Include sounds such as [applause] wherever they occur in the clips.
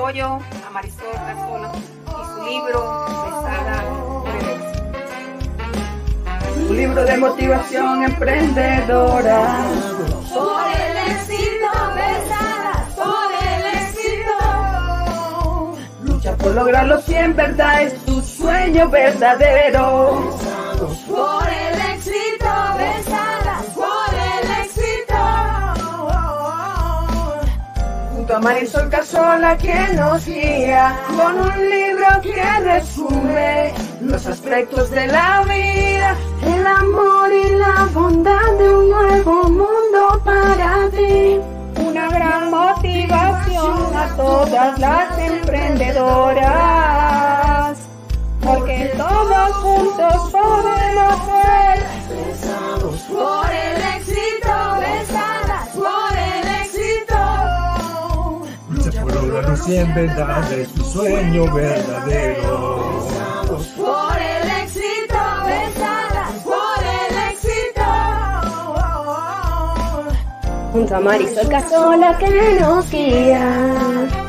apoyo a Marisol Casola y su libro Besada Un libro de motivación emprendedora. Por el éxito, besada, por el éxito. Lucha por lograrlo si en verdad es tu sueño verdadero. Por Junto a Marisol Casola que nos guía con un libro que resume los aspectos de la vida, el amor y la bondad de un nuevo mundo para ti. Una gran motivación a todas las emprendedoras, porque todos juntos podemos Verdad es tu sueño verdadero. Por el éxito, besada, por el éxito. Junto a Marisol Casola que nos guía.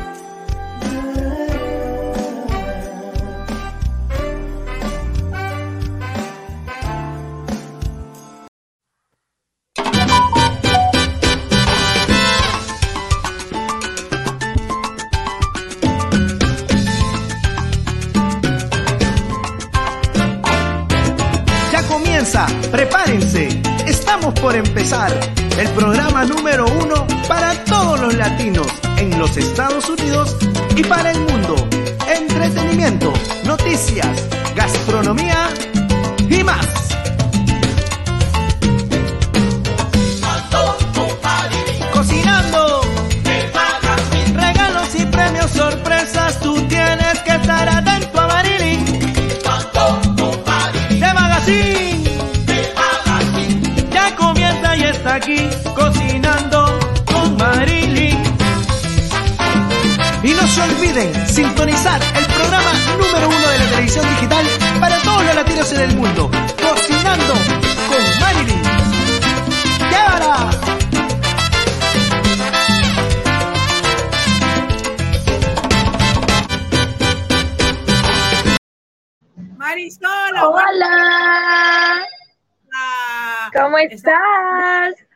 El programa número uno para todos los latinos en los Estados Unidos y para el mundo. Entretenimiento, noticias, olviden sintonizar el programa número uno de la televisión digital para todos los latinos en el mundo. Cocinando con Marilyn. ¡Llévala! Marisol. Hola, hola. ¿cómo Está- estás?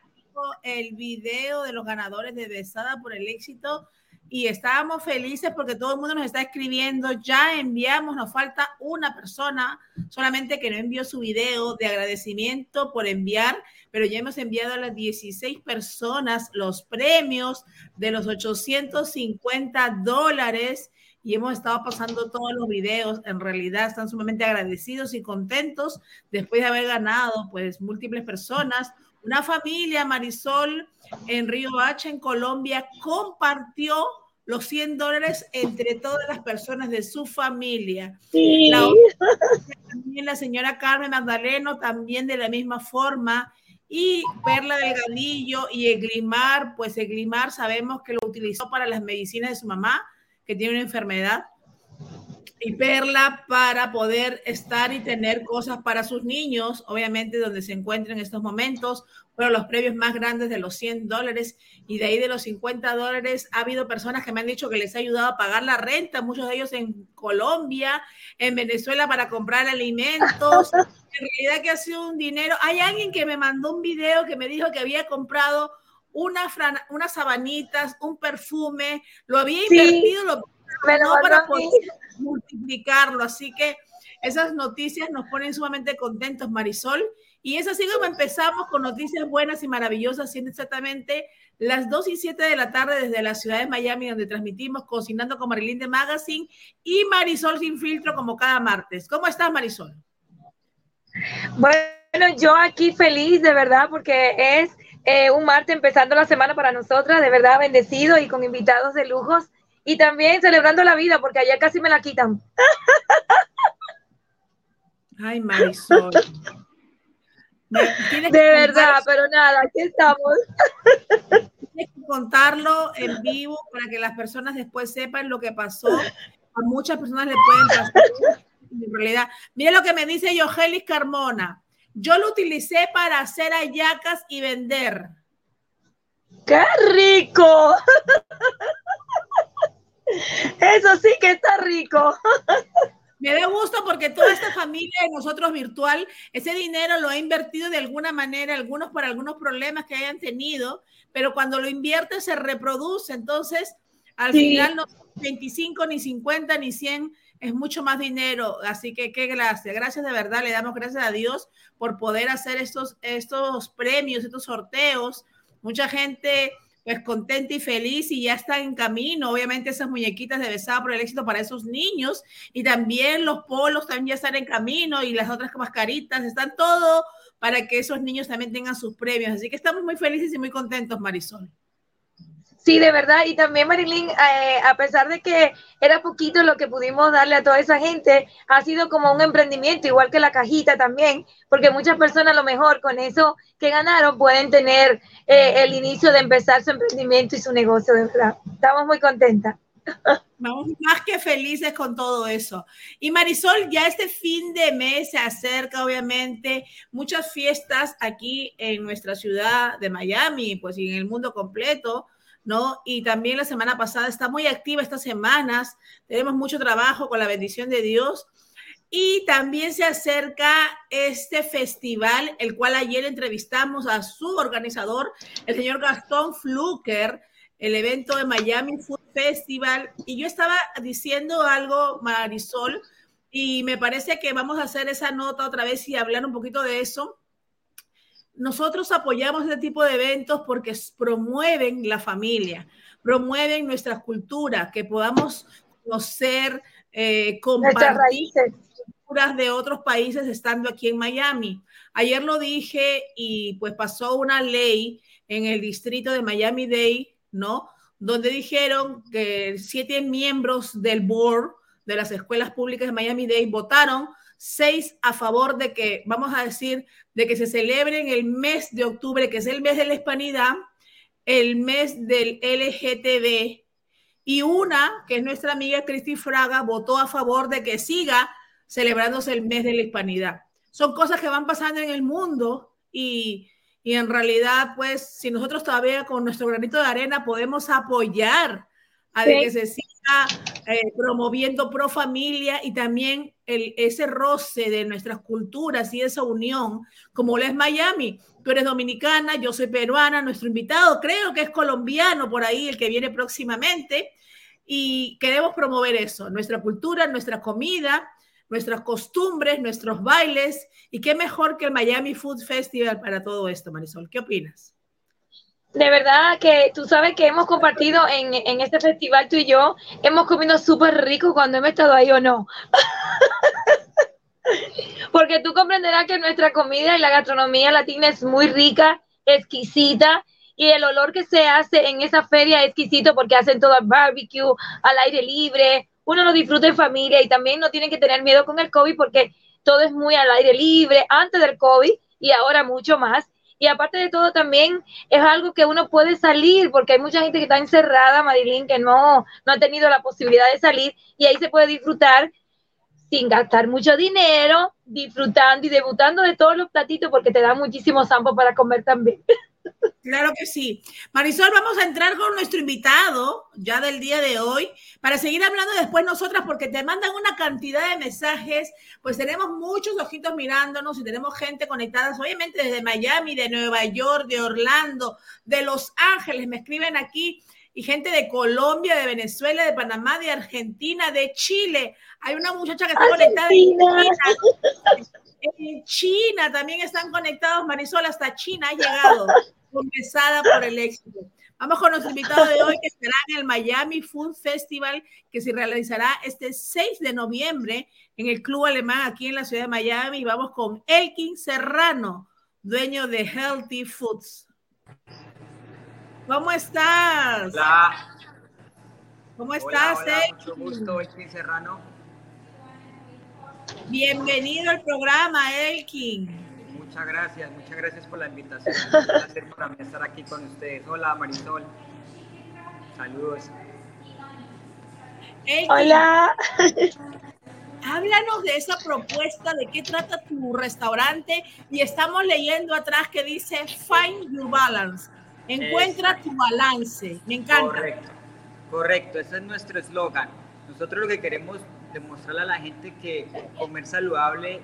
el video de los ganadores de Besada por el éxito y estábamos felices porque todo el mundo nos está escribiendo, ya enviamos, nos falta una persona solamente que no envió su video de agradecimiento por enviar, pero ya hemos enviado a las 16 personas los premios de los 850 dólares y hemos estado pasando todos los videos. En realidad están sumamente agradecidos y contentos después de haber ganado pues múltiples personas. Una familia, Marisol, en Río Hacha, en Colombia, compartió los 100 dólares entre todas las personas de su familia. Sí. La otra, también la señora Carmen Magdaleno, también de la misma forma. Y Perla Delgadillo y Eglimar, pues Eglimar sabemos que lo utilizó para las medicinas de su mamá, que tiene una enfermedad. Y Perla para poder estar y tener cosas para sus niños, obviamente donde se encuentran en estos momentos, pero los previos más grandes de los 100 dólares y de ahí de los 50 dólares ha habido personas que me han dicho que les ha ayudado a pagar la renta, muchos de ellos en Colombia, en Venezuela para comprar alimentos. [laughs] En realidad que ha sido un dinero. Hay alguien que me mandó un video que me dijo que había comprado una fran- unas sabanitas, un perfume, lo había Sí, invertido, lo me lo no para poder multiplicarlo. Así que esas noticias nos ponen sumamente contentos, Marisol. Y es así como empezamos con noticias buenas y maravillosas, siendo exactamente las 2 y 7 de la tarde desde la ciudad de Miami, donde transmitimos Cocinando con Marilyn de Magazine y Marisol Sin Filtro, como cada martes. ¿Cómo estás, Marisol? Bueno, yo aquí feliz de verdad porque es eh, un martes empezando la semana para nosotras, de verdad bendecido y con invitados de lujos y también celebrando la vida porque allá casi me la quitan. Ay, Marisol. De verdad, pero nada, aquí estamos. tienes que contarlo en vivo para que las personas después sepan lo que pasó. A muchas personas le pueden pasar. En realidad, mira lo que me dice Yogelis Carmona. Yo lo utilicé para hacer hallacas y vender. ¡Qué rico! Eso sí que está rico. Me da gusto porque toda esta familia de nosotros virtual, ese dinero lo ha invertido de alguna manera, algunos por algunos problemas que hayan tenido, pero cuando lo invierte se reproduce. Entonces, al final no 25, ni 50, ni 100, es mucho más dinero. Así que qué gracias. Gracias de verdad, le damos gracias a Dios por poder hacer estos, estos premios, estos sorteos. Mucha gente pues contenta y feliz y ya está en camino. Obviamente esas muñequitas de besada por el éxito para esos niños y también los polos también ya están en camino y las otras mascaritas, están todo para que esos niños también tengan sus premios. Así que estamos muy felices y muy contentos, Marisol. Sí, de verdad. Y también, Marilyn, eh, a pesar de que era poquito lo que pudimos darle a toda esa gente, ha sido como un emprendimiento, igual que la cajita también, porque muchas personas a lo mejor con eso que ganaron pueden tener eh, el inicio de empezar su emprendimiento y su negocio, de verdad. Estamos muy contentas. [laughs] Vamos más que felices con todo eso. Y Marisol, ya este fin de mes se acerca, obviamente, muchas fiestas aquí en nuestra ciudad de Miami, pues y en el mundo completo ¿no? Y también la semana pasada está muy activa estas semanas, tenemos mucho trabajo con la bendición de Dios. Y también se acerca este festival, el cual ayer entrevistamos a su organizador, el señor Gastón Fluker, el evento de Miami Food Festival. Y yo estaba diciendo algo, Marisol, y me parece que vamos a hacer esa nota otra vez y hablar un poquito de eso nosotros apoyamos este tipo de eventos porque promueven la familia, promueven nuestra cultura, que podamos conocer, eh, compartir culturas de otros países estando aquí en Miami. Ayer lo dije y pues pasó una ley en el distrito de Miami-Dade, ¿no? Donde dijeron que siete miembros del board de las escuelas públicas de Miami-Dade votaron seis a favor de que, vamos a decir, de que se celebre en el mes de octubre, que es el mes de la hispanidad, el mes del LGTB, y una, que es nuestra amiga Cristi Fraga, votó a favor de que siga celebrándose el mes de la hispanidad. Son cosas que van pasando en el mundo y, y en realidad, pues, si nosotros todavía con nuestro granito de arena podemos apoyar a que se siga eh, promoviendo pro familia y también el, ese roce de nuestras culturas y esa unión, como lo es Miami. Tú eres dominicana, yo soy peruana, nuestro invitado creo que es colombiano por ahí, el que viene próximamente, y queremos promover eso, nuestra cultura, nuestra comida, nuestras costumbres, nuestros bailes, y qué mejor que el Miami Food Festival para todo esto, Marisol. ¿Qué opinas? De verdad que tú sabes que hemos compartido en, en este festival tú y yo, hemos comido súper rico cuando hemos estado ahí o no. [laughs] Porque tú comprenderás que nuestra comida y la gastronomía latina es muy rica, exquisita, y el olor que se hace en esa feria es exquisito porque hacen todo el barbecue, al aire libre, uno lo disfruta en familia y también no tienen que tener miedo con el COVID porque todo es muy al aire libre antes del COVID y ahora mucho más. Y aparte de todo, también es algo que uno puede salir, porque hay mucha gente que está encerrada, Marilyn, que no, no ha tenido la posibilidad de salir, y ahí se puede disfrutar sin gastar mucho dinero, disfrutando y debutando de todos los platitos, porque te da muchísimo sampo para comer también. [laughs] Claro que sí. Marisol, vamos a entrar con nuestro invitado ya del día de hoy para seguir hablando después nosotras porque te mandan una cantidad de mensajes, pues tenemos muchos ojitos mirándonos y tenemos gente conectada, obviamente desde Miami, de Nueva York, de Orlando, de Los Ángeles, me escriben aquí y gente de Colombia, de Venezuela, de Panamá, de Argentina, de Chile. Hay una muchacha que está conectada En China también están conectados, Marisol, hasta China ha llegado compensada por el éxito. Vamos con nuestro invitado de hoy que estará en el Miami Food Festival que se realizará este 6 de noviembre en el Club Alemán aquí en la ciudad de Miami. Y vamos con Elkin Serrano, dueño de Healthy Foods. ¿Cómo estás? Hola. ¿Cómo estás, hola, Mucho gusto, Elkin Serrano. Bienvenido al programa, Elkin. Muchas gracias, muchas gracias por la invitación. Es un placer para mí estar aquí con ustedes. Hola Marisol. Saludos. Hola. Háblanos de esa propuesta, de qué trata tu restaurante. Y estamos leyendo atrás que dice Find Your Balance. Encuentra tu balance. Me encanta. Correcto. Correcto, ese es nuestro eslogan. Nosotros lo que queremos demostrarle a la gente que comer saludable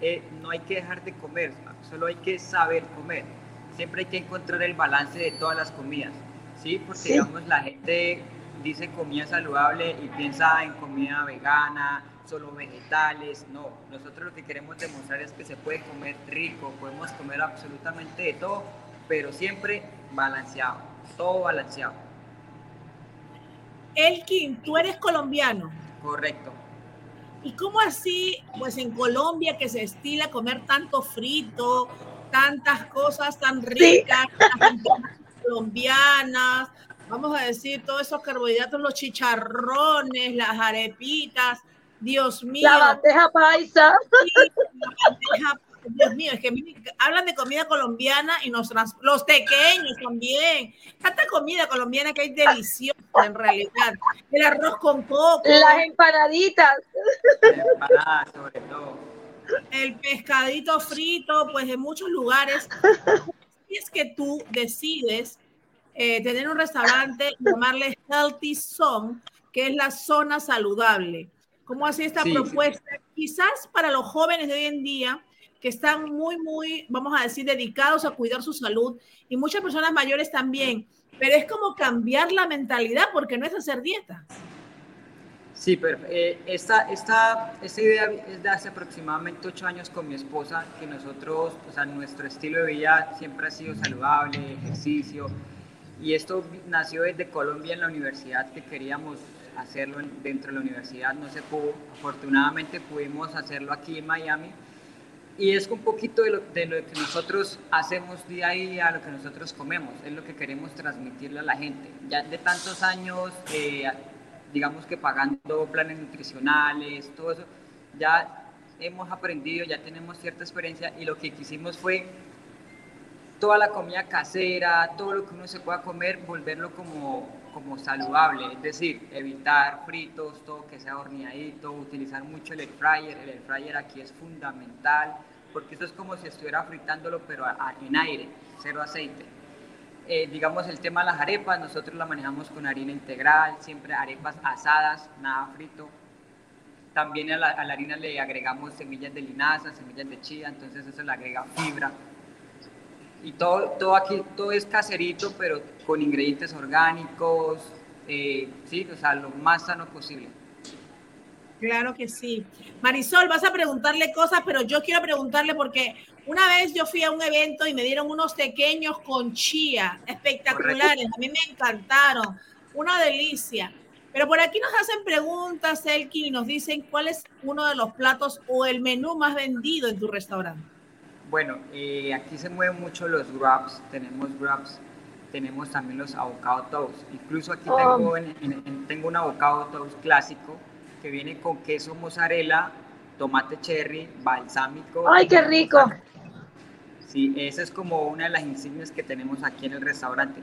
eh, no hay que dejar de comer, solo hay que saber comer. Siempre hay que encontrar el balance de todas las comidas, ¿sí? Porque digamos la gente dice comida saludable y piensa en comida vegana, solo vegetales, no. Nosotros lo que queremos demostrar es que se puede comer rico, podemos comer absolutamente de todo, pero siempre balanceado, todo balanceado. Elkin, tú eres colombiano. Correcto. ¿Y cómo así, pues en Colombia que se estila comer tanto frito, tantas cosas tan ricas, colombianas, vamos a decir, todos esos carbohidratos, los chicharrones, las arepitas, Dios mío. La bandeja paisa. Dios mío, es que hablan de comida colombiana y nos los pequeños también. Tanta comida colombiana que hay deliciosa en realidad. El arroz con coco. Las empanaditas. Empanadas, sobre todo. El pescadito frito, pues en muchos lugares. Y es que tú decides eh, tener un restaurante, llamarle Healthy Zone, que es la zona saludable. ¿Cómo hace esta propuesta? Quizás para los jóvenes de hoy en día, que están muy, muy, vamos a decir, dedicados a cuidar su salud y muchas personas mayores también, pero es como cambiar la mentalidad porque no es hacer dieta. Sí, pero eh, esta, esta, esta, idea es de hace aproximadamente ocho años con mi esposa, que nosotros, o sea, nuestro estilo de vida siempre ha sido saludable, ejercicio, y esto nació desde Colombia en la universidad que queríamos hacerlo dentro de la universidad, no se pudo. Afortunadamente pudimos hacerlo aquí en Miami. Y es un poquito de lo, de lo, que nosotros hacemos día a día, lo que nosotros comemos, es lo que queremos transmitirle a la gente. Ya de tantos años, eh, digamos que pagando planes nutricionales, todo eso, ya hemos aprendido, ya tenemos cierta experiencia y lo que quisimos fue toda la comida casera, todo lo que uno se pueda comer, volverlo como, como saludable, es decir, evitar fritos, todo que sea horneadito, utilizar mucho el air fryer, el air fryer aquí es fundamental, porque esto es como si estuviera fritándolo pero en aire, cero aceite. Eh, digamos el tema de las arepas, nosotros la manejamos con harina integral, siempre arepas asadas, nada frito. También a la, a la harina le agregamos semillas de linaza, semillas de chía, entonces eso le agrega fibra y todo, todo aquí, todo es caserito, pero con ingredientes orgánicos, eh, sí, o sea, lo más sano posible. Claro que sí. Marisol, vas a preguntarle cosas, pero yo quiero preguntarle porque una vez yo fui a un evento y me dieron unos pequeños con chía, espectaculares, a mí me encantaron, una delicia. Pero por aquí nos hacen preguntas, Elkin, y nos dicen cuál es uno de los platos o el menú más vendido en tu restaurante. Bueno, eh, aquí se mueven mucho los wraps, tenemos wraps, tenemos también los avocado toast. Incluso aquí tengo, oh. tengo un avocado toast clásico que viene con queso mozzarella, tomate cherry, balsámico. ¡Ay, qué rico! Sí, esa es como una de las insignias que tenemos aquí en el restaurante.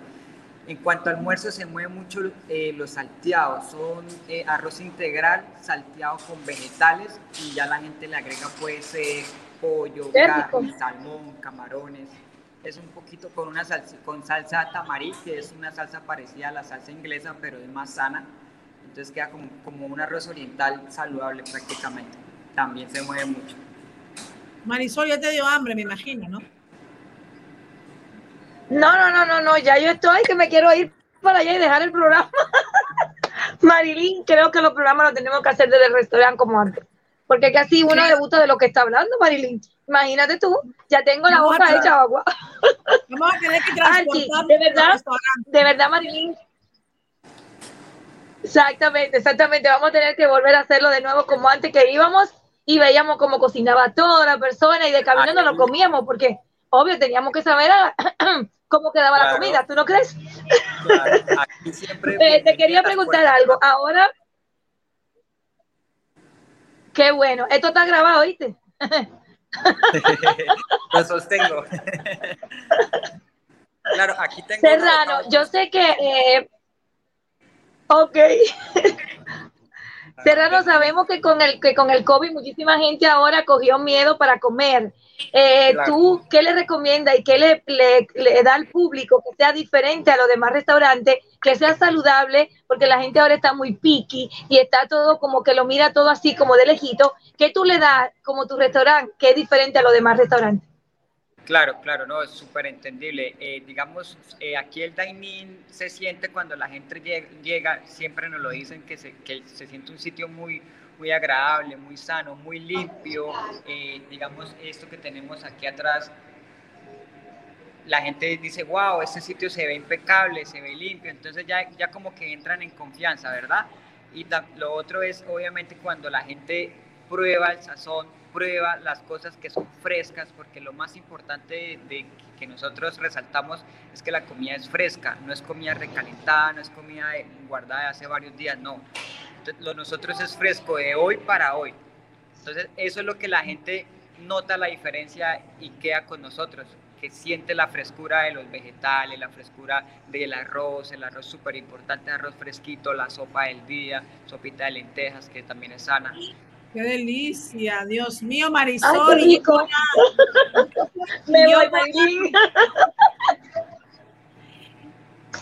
En cuanto al almuerzo, se mueve mucho eh, los salteados. Son eh, arroz integral salteado con vegetales y ya la gente le agrega pues pollo, carne, salmón, camarones. Es un poquito con una salsa, con salsa tamarí, que es una salsa parecida a la salsa inglesa, pero es más sana. Entonces queda como, como un arroz oriental saludable prácticamente. También se mueve mucho. Marisol, ya te dio hambre, me imagino, ¿no? No, no, no, no, no, ya yo estoy que me quiero ir para allá y dejar el programa. [laughs] Marilyn, creo que los programas los tenemos que hacer desde el restaurante como antes. Porque casi uno le gusta de lo que está hablando, Marilyn. Imagínate tú, ya tengo la boca hecha agua. [laughs] Vamos a tener que transportar de verdad, de verdad, Marilyn. Exactamente, exactamente. Vamos a tener que volver a hacerlo de nuevo como antes que íbamos y veíamos cómo cocinaba toda la persona y de camino no lo comíamos porque, obvio, teníamos que saber [clears throat] cómo quedaba la comida. ¿Tú no crees? [laughs] Eh, te quería preguntar algo. Ahora Qué bueno. Esto está grabado, ¿viste? [laughs] Lo sostengo. [laughs] claro, aquí tengo. Serrano, yo sé que. Eh, ok. Serrano, sabemos que con el que con el COVID muchísima gente ahora cogió miedo para comer. Eh, ¿Tú qué le recomiendas y qué le, le, da al público que sea diferente a los demás restaurantes que sea saludable, porque la gente ahora está muy picky y está todo como que lo mira todo así como de lejito. ¿Qué tú le das como tu restaurante que es diferente a los demás restaurantes? Claro, claro, no, es súper entendible. Eh, digamos, eh, aquí el dining se siente cuando la gente llega, siempre nos lo dicen, que se, que se siente un sitio muy, muy agradable, muy sano, muy limpio. Eh, digamos, esto que tenemos aquí atrás, la gente dice, wow, este sitio se ve impecable, se ve limpio, entonces ya, ya como que entran en confianza, ¿verdad? Y lo otro es, obviamente, cuando la gente prueba el sazón, prueba las cosas que son frescas, porque lo más importante de, que nosotros resaltamos es que la comida es fresca, no es comida recalentada, no es comida guardada de hace varios días, no. Lo nosotros es fresco de hoy para hoy. Entonces, eso es lo que la gente nota la diferencia y queda con nosotros, que siente la frescura de los vegetales, la frescura del arroz, el arroz súper importante, arroz fresquito, la sopa del día, sopita de lentejas, que también es sana. Qué delicia, Dios mío, Marisol. [laughs] Me voy.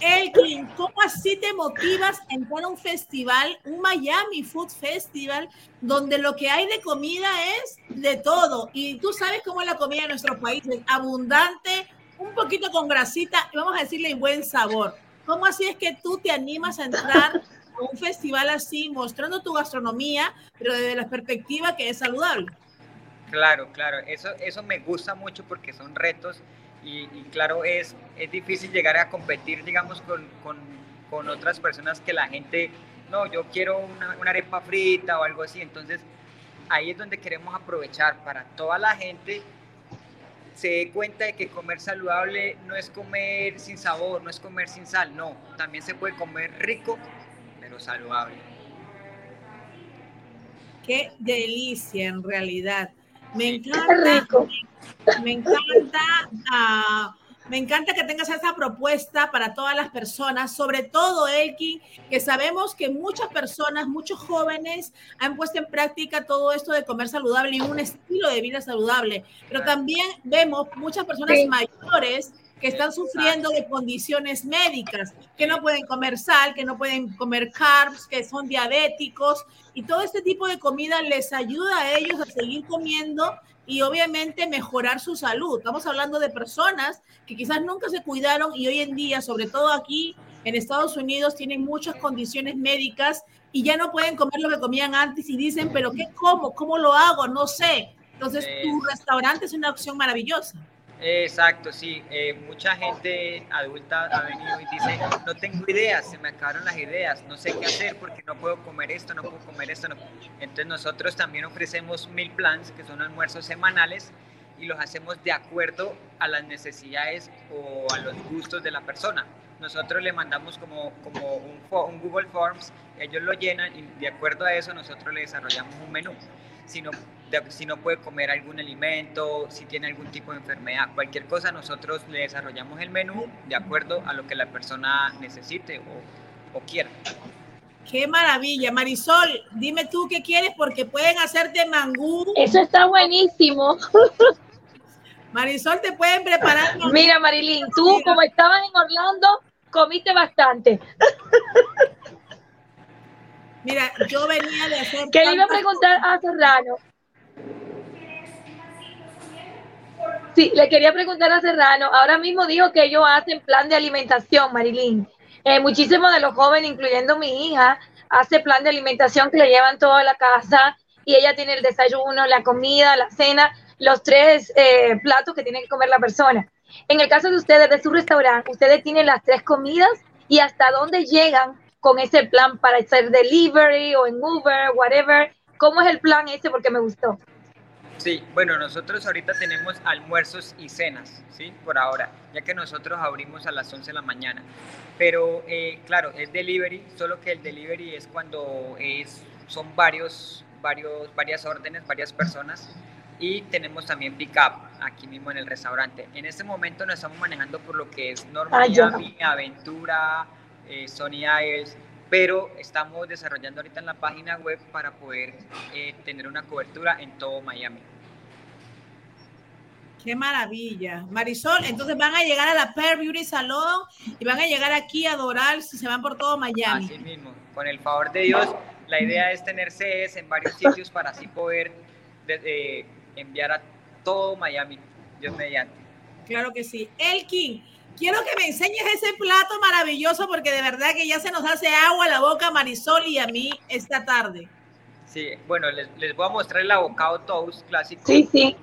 Elkin, ¿cómo así te motivas a entrar a un festival, un Miami Food Festival, donde lo que hay de comida es de todo? Y tú sabes cómo es la comida en nuestro país, es abundante, un poquito con grasita, y vamos a decirle buen sabor. ¿Cómo así es que tú te animas a entrar un festival así, mostrando tu gastronomía, pero desde la perspectiva que es saludable. Claro, claro, eso, eso me gusta mucho porque son retos y, claro, es, es difícil llegar a competir, digamos, con, con, con, otras personas que la gente, no, yo quiero una, una arepa frita o algo así, entonces ahí es donde queremos aprovechar para toda la gente se dé cuenta de que comer saludable no es comer sin sabor, no es comer sin sal, no, también se puede comer rico saludable. Qué delicia en realidad. Me encanta, me encanta, ah, me encanta que tengas esta propuesta para todas las personas, sobre todo Elkin, que sabemos que muchas personas, muchos jóvenes han puesto en práctica todo esto de comer saludable y un estilo de vida saludable, pero también vemos muchas personas mayores que están sufriendo de condiciones médicas, que no pueden comer sal, que no pueden comer carbs, que son diabéticos y todo este tipo de comida les ayuda a ellos a seguir comiendo y obviamente mejorar su salud. Estamos hablando de personas que quizás nunca se cuidaron y hoy en día, sobre todo aquí en Estados Unidos, tienen muchas condiciones médicas y ya no pueden comer lo que comían antes y dicen, pero ¿qué como? ¿Cómo lo hago? No sé. Entonces, tu restaurante es una opción maravillosa. Exacto, sí. Eh, mucha gente adulta ha venido y dice, no tengo ideas, se me acabaron las ideas, no sé qué hacer porque no puedo comer esto, no puedo comer esto. Entonces nosotros también ofrecemos mil plans, que son almuerzos semanales, y los hacemos de acuerdo a las necesidades o a los gustos de la persona. Nosotros le mandamos como, como un, un Google Forms, ellos lo llenan y de acuerdo a eso nosotros le desarrollamos un menú si no, si no puede comer algún alimento, si tiene algún tipo de enfermedad, cualquier cosa, nosotros le desarrollamos el menú de acuerdo a lo que la persona necesite o, o quiera. Qué maravilla, Marisol, dime tú qué quieres porque pueden hacerte mangú. Eso está buenísimo. Marisol, te pueden preparar. Mira, Marilyn, tú como estabas en Orlando, comiste bastante. Mira, yo venía de hacer. ¿Qué le iba a preguntar a Serrano? Sí, le quería preguntar a Serrano. Ahora mismo dijo que ellos hacen plan de alimentación, Marilyn. Eh, muchísimos de los jóvenes, incluyendo mi hija, hace plan de alimentación que le llevan toda la casa y ella tiene el desayuno, la comida, la cena, los tres eh, platos que tiene que comer la persona. En el caso de ustedes, de su restaurante, ustedes tienen las tres comidas y hasta dónde llegan con ese plan para hacer delivery o en Uber, whatever. ¿Cómo es el plan ese? Porque me gustó. Sí, bueno, nosotros ahorita tenemos almuerzos y cenas, ¿sí? Por ahora, ya que nosotros abrimos a las 11 de la mañana. Pero, eh, claro, es delivery, solo que el delivery es cuando es, son varios, varios, varias órdenes, varias personas. Y tenemos también pick up aquí mismo en el restaurante. En este momento nos estamos manejando por lo que es Norma Miami, Aventura, eh, Sony pero estamos desarrollando ahorita en la página web para poder eh, tener una cobertura en todo Miami. Qué maravilla. Marisol, entonces van a llegar a la Pear Beauty Salon y van a llegar aquí a Doral si se van por todo Miami. Así mismo, con el favor de Dios, la idea es tener sedes en varios sitios para así poder eh, enviar a todo Miami, Dios mediante. Claro que sí. Elkin, quiero que me enseñes ese plato maravilloso porque de verdad que ya se nos hace agua a la boca Marisol y a mí esta tarde. Sí, bueno, les, les voy a mostrar el avocado toast clásico. Sí, sí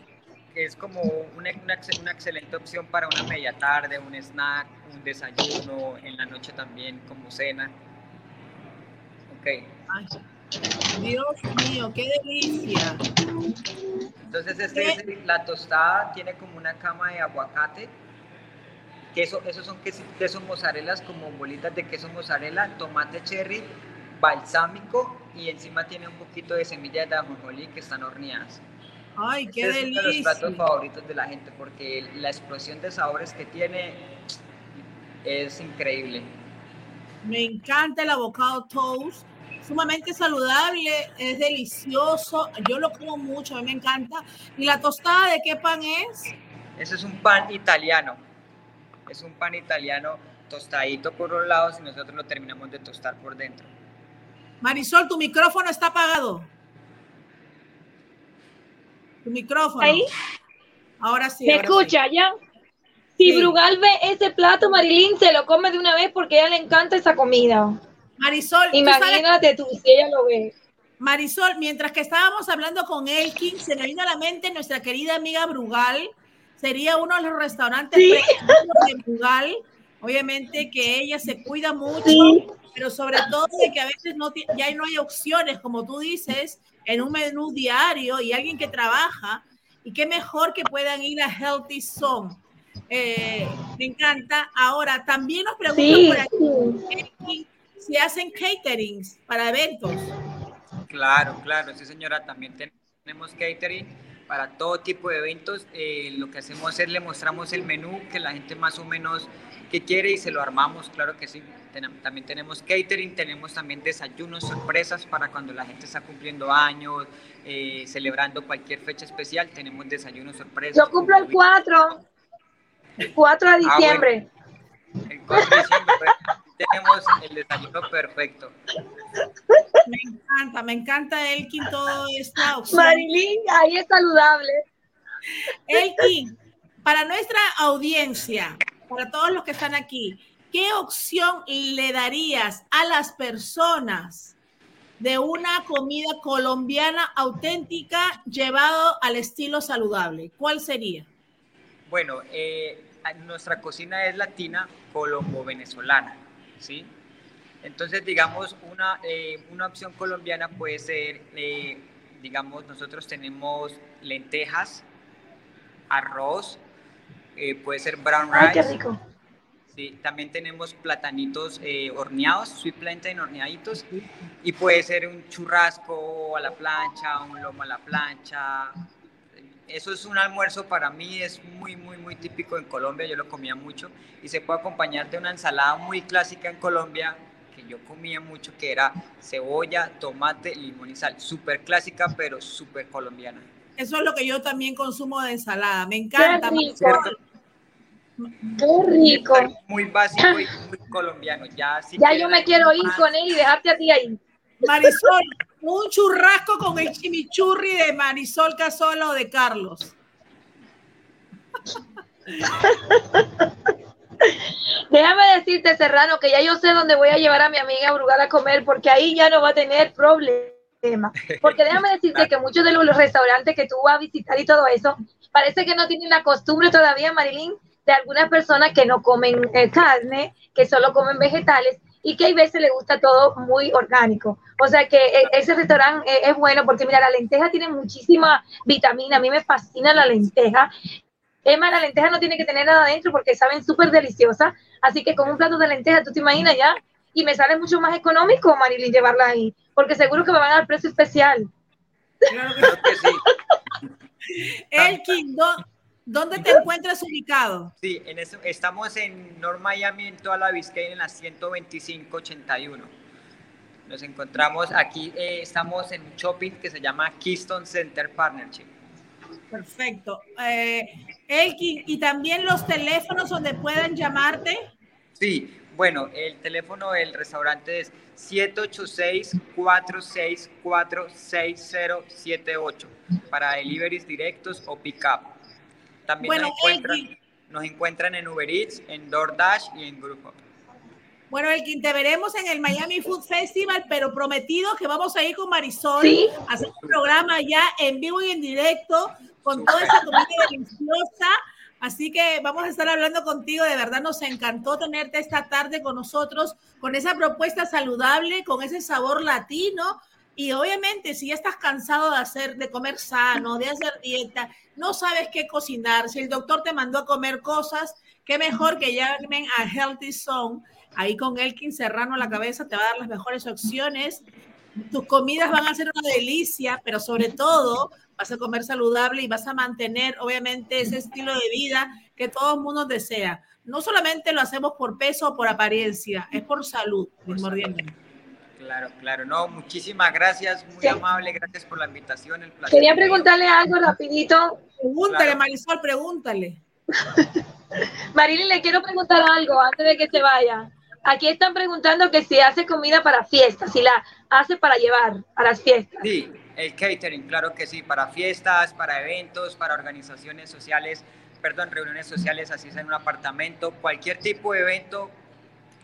es como una, una, una, excelente opción para una media tarde, un snack, un desayuno, en la noche también como cena. Ok. Dios mío, qué delicia. Entonces este es la tostada, tiene como una cama de aguacate. Queso, esos son queso, queso mozzarella, como bolitas de queso mozzarella, tomate cherry, balsámico y encima tiene un poquito de semillas de ajonjolí que están horneadas. Ay, qué este delicia. Es uno de los platos favoritos de la gente porque la explosión de sabores que tiene es increíble. Me encanta el avocado toast, sumamente saludable, es delicioso. Yo lo como mucho, a mí me encanta. ¿Y la tostada de qué pan es? Ese es un pan italiano. Es un pan italiano tostadito por los lados y nosotros lo terminamos de tostar por dentro. Marisol, tu micrófono está apagado. Tu micrófono. Ahí. Ahora sí. ¿Me ahora escucha sí. ya? Si Sí. Brugal ve ese plato, Marilyn se lo come de una vez porque a ella le encanta esa comida. Marisol, tú Imagínate tú, si ella lo ve. Marisol, mientras que estábamos hablando con Elkin, se me vino a la mente nuestra querida amiga Brugal. Sería uno de los restaurantes Sí. de Brugal. Obviamente que ella se cuida mucho, Sí. pero sobre todo de que a veces no ya no hay opciones, como tú dices, en un menú diario y alguien que trabaja. Y qué mejor que puedan ir a Healthy Zone. Eh, me encanta. Ahora, también nos preguntan Sí, por aquí si hacen caterings para eventos. Claro, claro, sí señora, también tenemos catering para todo tipo de eventos. Eh, lo que hacemos es le mostramos el menú que la gente más o menos que quiere y se lo armamos, claro que sí. También tenemos catering, tenemos también desayunos sorpresas para cuando la gente está cumpliendo años, eh, celebrando cualquier fecha especial, tenemos desayunos sorpresas. Yo cumplo el 4. El 4 de Ah, diciembre. El 4 de diciembre tenemos el desayuno perfecto. Me encanta, me encanta Elkin toda esta opción. Marilyn, ahí es saludable. Elkin, para nuestra audiencia, para todos los que están aquí, ¿qué opción le darías a las personas de una comida colombiana auténtica llevado al estilo saludable? ¿Cuál sería? Bueno, eh, nuestra cocina es latina, colombo-venezolana, ¿sí? Entonces, digamos, una, eh, una opción colombiana puede ser, eh, digamos, nosotros tenemos lentejas, arroz, eh, puede ser brown Ay, qué rice. rico. Sí, también tenemos platanitos eh, horneados, sweet plantain horneaditos, y puede ser un churrasco a la plancha, un lomo a la plancha. Eso es un almuerzo para mí, es muy, muy, muy típico en Colombia, yo lo comía mucho, y se puede acompañar de una ensalada muy clásica en Colombia, que yo comía mucho, que era cebolla, tomate, limón y sal. Súper clásica, pero súper colombiana. Eso es lo que yo también consumo de ensalada. Me Qué encanta. rico. Marisol. Qué rico. Muy básico y muy colombiano. Ya, si Ya yo me quiero ir más- con él y dejarte a ti ahí. Marisol, un churrasco con el chimichurri de Marisol Casola o de Carlos. [laughs] [laughs] Déjame decirte, Serrano, que ya yo sé dónde voy a llevar a mi amiga Brugal a comer, porque ahí ya no va a tener problema. Porque déjame decirte que muchos de los restaurantes que tú vas a visitar y todo eso, parece que no tienen la costumbre todavía, Marilyn, de algunas personas que no comen eh, carne, que solo comen vegetales y que a veces le gusta todo muy orgánico. O sea que eh, ese restaurante eh, es bueno porque, mira, la lenteja tiene muchísima vitamina. A mí me fascina la lenteja. Más, la lenteja no tiene que tener nada adentro porque saben súper deliciosas. Así que con un plato de lenteja, tú te imaginas ya. Y me sale mucho más económico, Marilyn, llevarla ahí. Porque seguro que me van a dar precio especial. Claro que Creo que sí. [laughs] Elkin, ¿dó- ¿dónde te encuentras ubicado? Sí, en eso, estamos en North Miami, en toda la Biscayne, en la 12581. Nos encontramos aquí, eh, estamos en un shopping que se llama Keystone Center Partnership. Perfecto. Eh, Elkin, ¿y también los teléfonos donde puedan llamarte? Sí, bueno, el teléfono del restaurante es 786-464-6078 para deliveries directos o pick-up. También Bueno, nos, encuentran, Elkin. nos encuentran en Uber Eats, en DoorDash y en Groupon. Bueno, Elkin, te veremos en el Miami Food Festival, pero prometido que vamos a ir con Marisol Sí. a hacer un programa ya en vivo y en directo con toda esa comida deliciosa. Así que vamos a estar hablando contigo. De verdad nos encantó tenerte esta tarde con nosotros, con esa propuesta saludable, con ese sabor latino. Y obviamente, si ya estás cansado de hacer, de comer sano, de hacer dieta, no sabes qué cocinar, si el doctor te mandó a comer cosas, qué mejor que llamen a Healthy Zone. Ahí con Elkin Serrano a la cabeza te va a dar las mejores opciones. Tus comidas van a ser una delicia, pero sobre todo vas a comer saludable y vas a mantener, obviamente, ese estilo de vida que todo el mundo desea. No solamente lo hacemos por peso o por apariencia, es por salud, primordialmente. Claro, claro. No, muchísimas gracias, muy Sí. amable, gracias por la invitación. El placer Quería mío. preguntarle algo rapidito. Pregúntale, Claro. Marisol, pregúntale. [laughs] Marilyn, le quiero preguntar algo antes de que se vaya. Aquí están preguntando que si hace comida para fiestas, si la hace para llevar a las fiestas. Sí, el catering, claro que sí, para fiestas, para eventos, para organizaciones sociales, perdón, reuniones sociales, así sea en un apartamento, cualquier tipo de evento,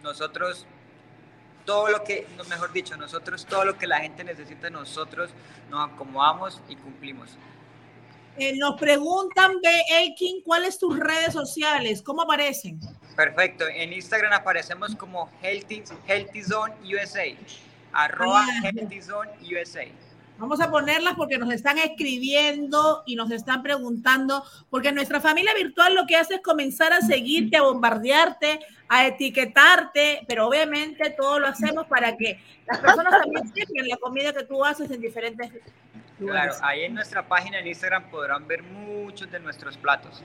nosotros, todo lo que, mejor dicho, nosotros, todo lo que la gente necesita, nosotros nos acomodamos y cumplimos. Eh, nos preguntan Elkin, ¿cuáles tus redes sociales? ¿Cómo aparecen? Perfecto, en Instagram aparecemos como Healthy, Healthy Zone USA, arroba Ah. Healthy Zone USA. Vamos a ponerlas porque nos están escribiendo y nos están preguntando, porque nuestra familia virtual lo que hace es comenzar a seguirte, a bombardearte, a etiquetarte, pero obviamente todo lo hacemos para que las personas también sepan la comida que tú haces en diferentes Claro, lugares. ahí en nuestra página en Instagram podrán ver muchos de nuestros platos.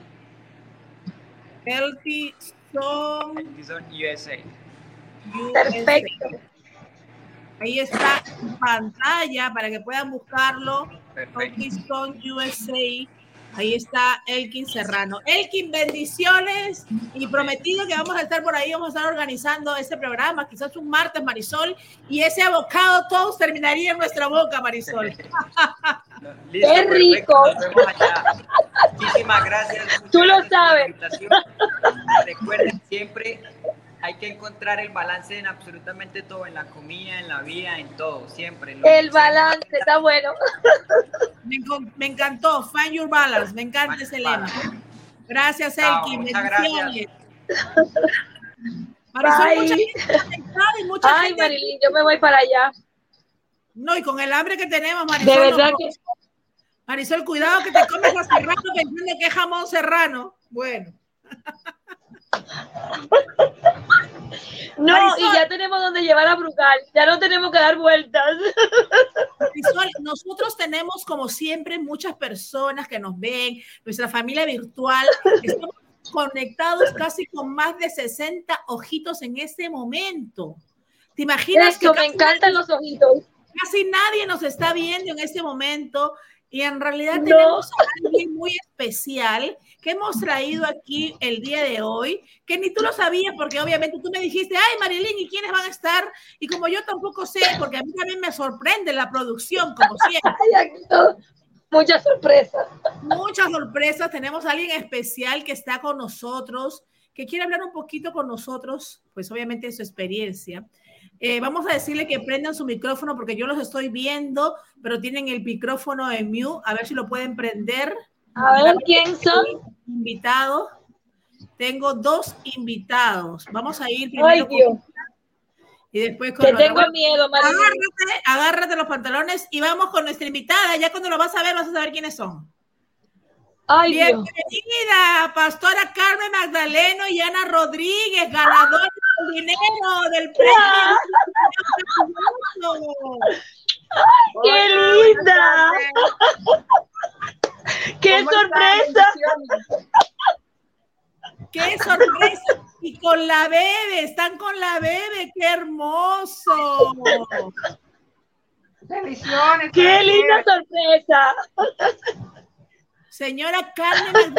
Healthy Zone USA. USA. Perfecto. Ahí está en pantalla para que puedan buscarlo. Zone USA. Ahí está Elkin Serrano. Elkin, bendiciones y prometido que vamos a estar por ahí, vamos a estar organizando este programa, quizás un martes, Marisol, y ese abocado todos terminaría en nuestra boca, Marisol. [laughs] Listo, ¡Qué perfecto, rico! Nos vemos allá. Muchísimas gracias. Tú lo sabes. Recuerden siempre hay que encontrar el balance en absolutamente todo, en la comida, en la vida, en todo, siempre. Lo- El balance está bueno. Me, encantó, Find Your Balance, me encanta ese lema. Gracias, muchas bendiciones. Marisol, Bye. mucha gente conectada y mucha Ay, gente- Marilyn, yo me voy para allá. No, y con el hambre que tenemos, Marisol. De verdad no- que Marisol, cuidado que te comes a serrano pensando que es jamón serrano. Bueno, no, Marisol. y ya tenemos donde llevar a Brugal. Ya no tenemos que dar vueltas. Marisol, nosotros tenemos como siempre muchas personas que nos ven, nuestra familia virtual, estamos conectados casi con más de 60 ojitos en este momento. ¿Te imaginas que Eso, me casi encantan los ojitos. casi nadie nos está viendo en este momento y en realidad No. tenemos a alguien muy especial que hemos traído aquí el día de hoy, que ni tú lo sabías porque obviamente tú me dijiste, ay Marilyn, ¿y quiénes van a estar? Y como yo tampoco sé, porque a mí también me sorprende la producción, como siempre. [laughs] Muchas sorpresas. Muchas sorpresas, tenemos a alguien especial que está con nosotros, que quiere hablar un poquito con nosotros, pues obviamente de su experiencia. Eh, vamos a decirle que prendan su micrófono porque yo los estoy viendo, pero tienen el micrófono en mute. A ver si lo pueden prender. A ver quién son. Invitado. Tengo dos invitados. Vamos a ir Ay, primero con- Dios. y después con los- tengo miedo, Marilyn. Agárrate, agárrate los pantalones y vamos con nuestra invitada. Ya cuando lo vas a ver, vas a saber quiénes son. Ay, Dios. Bienvenida, Pastora Carmen Magdaleno y Ana Rodríguez, ganadora del dinero del premio. [laughs] ¡Qué linda! ¡Qué sorpresa! ¡Qué sorpresa! Y con la bebé, están con la bebé, qué hermoso. Bendiciones. ¡Qué linda sorpresa! Señora Carmen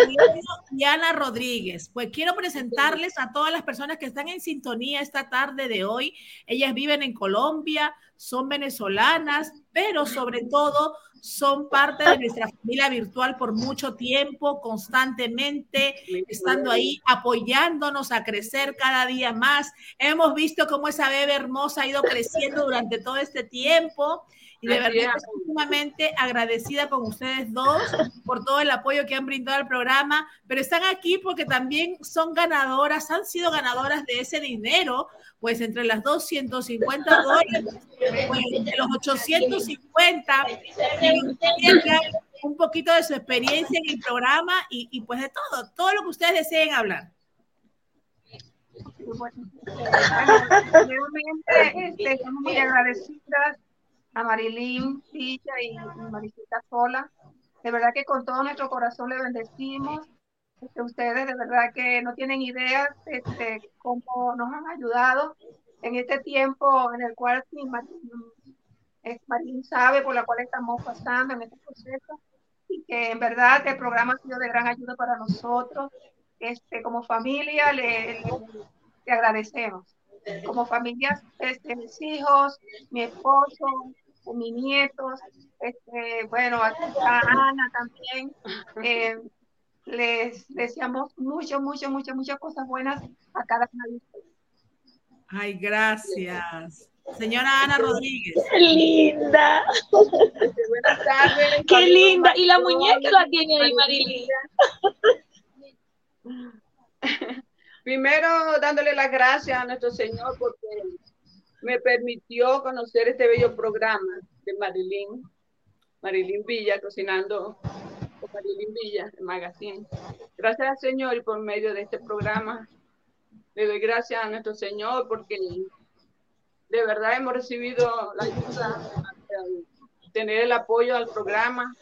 y Rodríguez, pues quiero presentarles a todas las personas que están en sintonía esta tarde de hoy. Ellas viven en Colombia, son venezolanas, pero sobre todo son parte de nuestra familia virtual por mucho tiempo, constantemente, estando ahí apoyándonos a crecer cada día más. Hemos visto cómo esa bebé hermosa ha ido creciendo durante todo este tiempo y de verdad estoy sumamente agradecida con ustedes dos por todo el apoyo que han brindado al programa, pero están aquí porque también son ganadoras, han sido ganadoras de ese dinero, pues entre las 250 dólares, pues, de los 850, un poquito de su experiencia en el programa y, y pues de todo, todo lo que ustedes deseen hablar. Bueno, este, estamos muy agradecidas a Marilyn Villa y Marisita Sola. De verdad que con todo nuestro corazón le bendecimos. Este, ustedes de verdad que no tienen idea este, cómo nos han ayudado en este tiempo en el cual sí, Marilyn, sabe por la cual estamos pasando en este proceso y que en verdad el programa ha sido de gran ayuda para nosotros. Este, como familia le, le, agradecemos. Como familia, este, mis hijos, mi esposo, mis nietos, este, bueno, a, Ana también. Eh, les deseamos mucho, mucho, mucho, muchas cosas buenas a cada una de ustedes. Ay, gracias. Señora Ana Rodríguez. Qué linda. Buenas tardes. Qué linda. Y la muñeca la tiene ahí, Marilyn. [laughs] Primero, dándole las gracias a nuestro Señor porque me permitió conocer este bello programa de Marilyn, Marilyn Villa, cocinando con Marilyn Villa, el magazine. Gracias al Señor y por medio de este programa le doy gracias a nuestro Señor porque de verdad hemos recibido la ayuda, tener el apoyo al programa.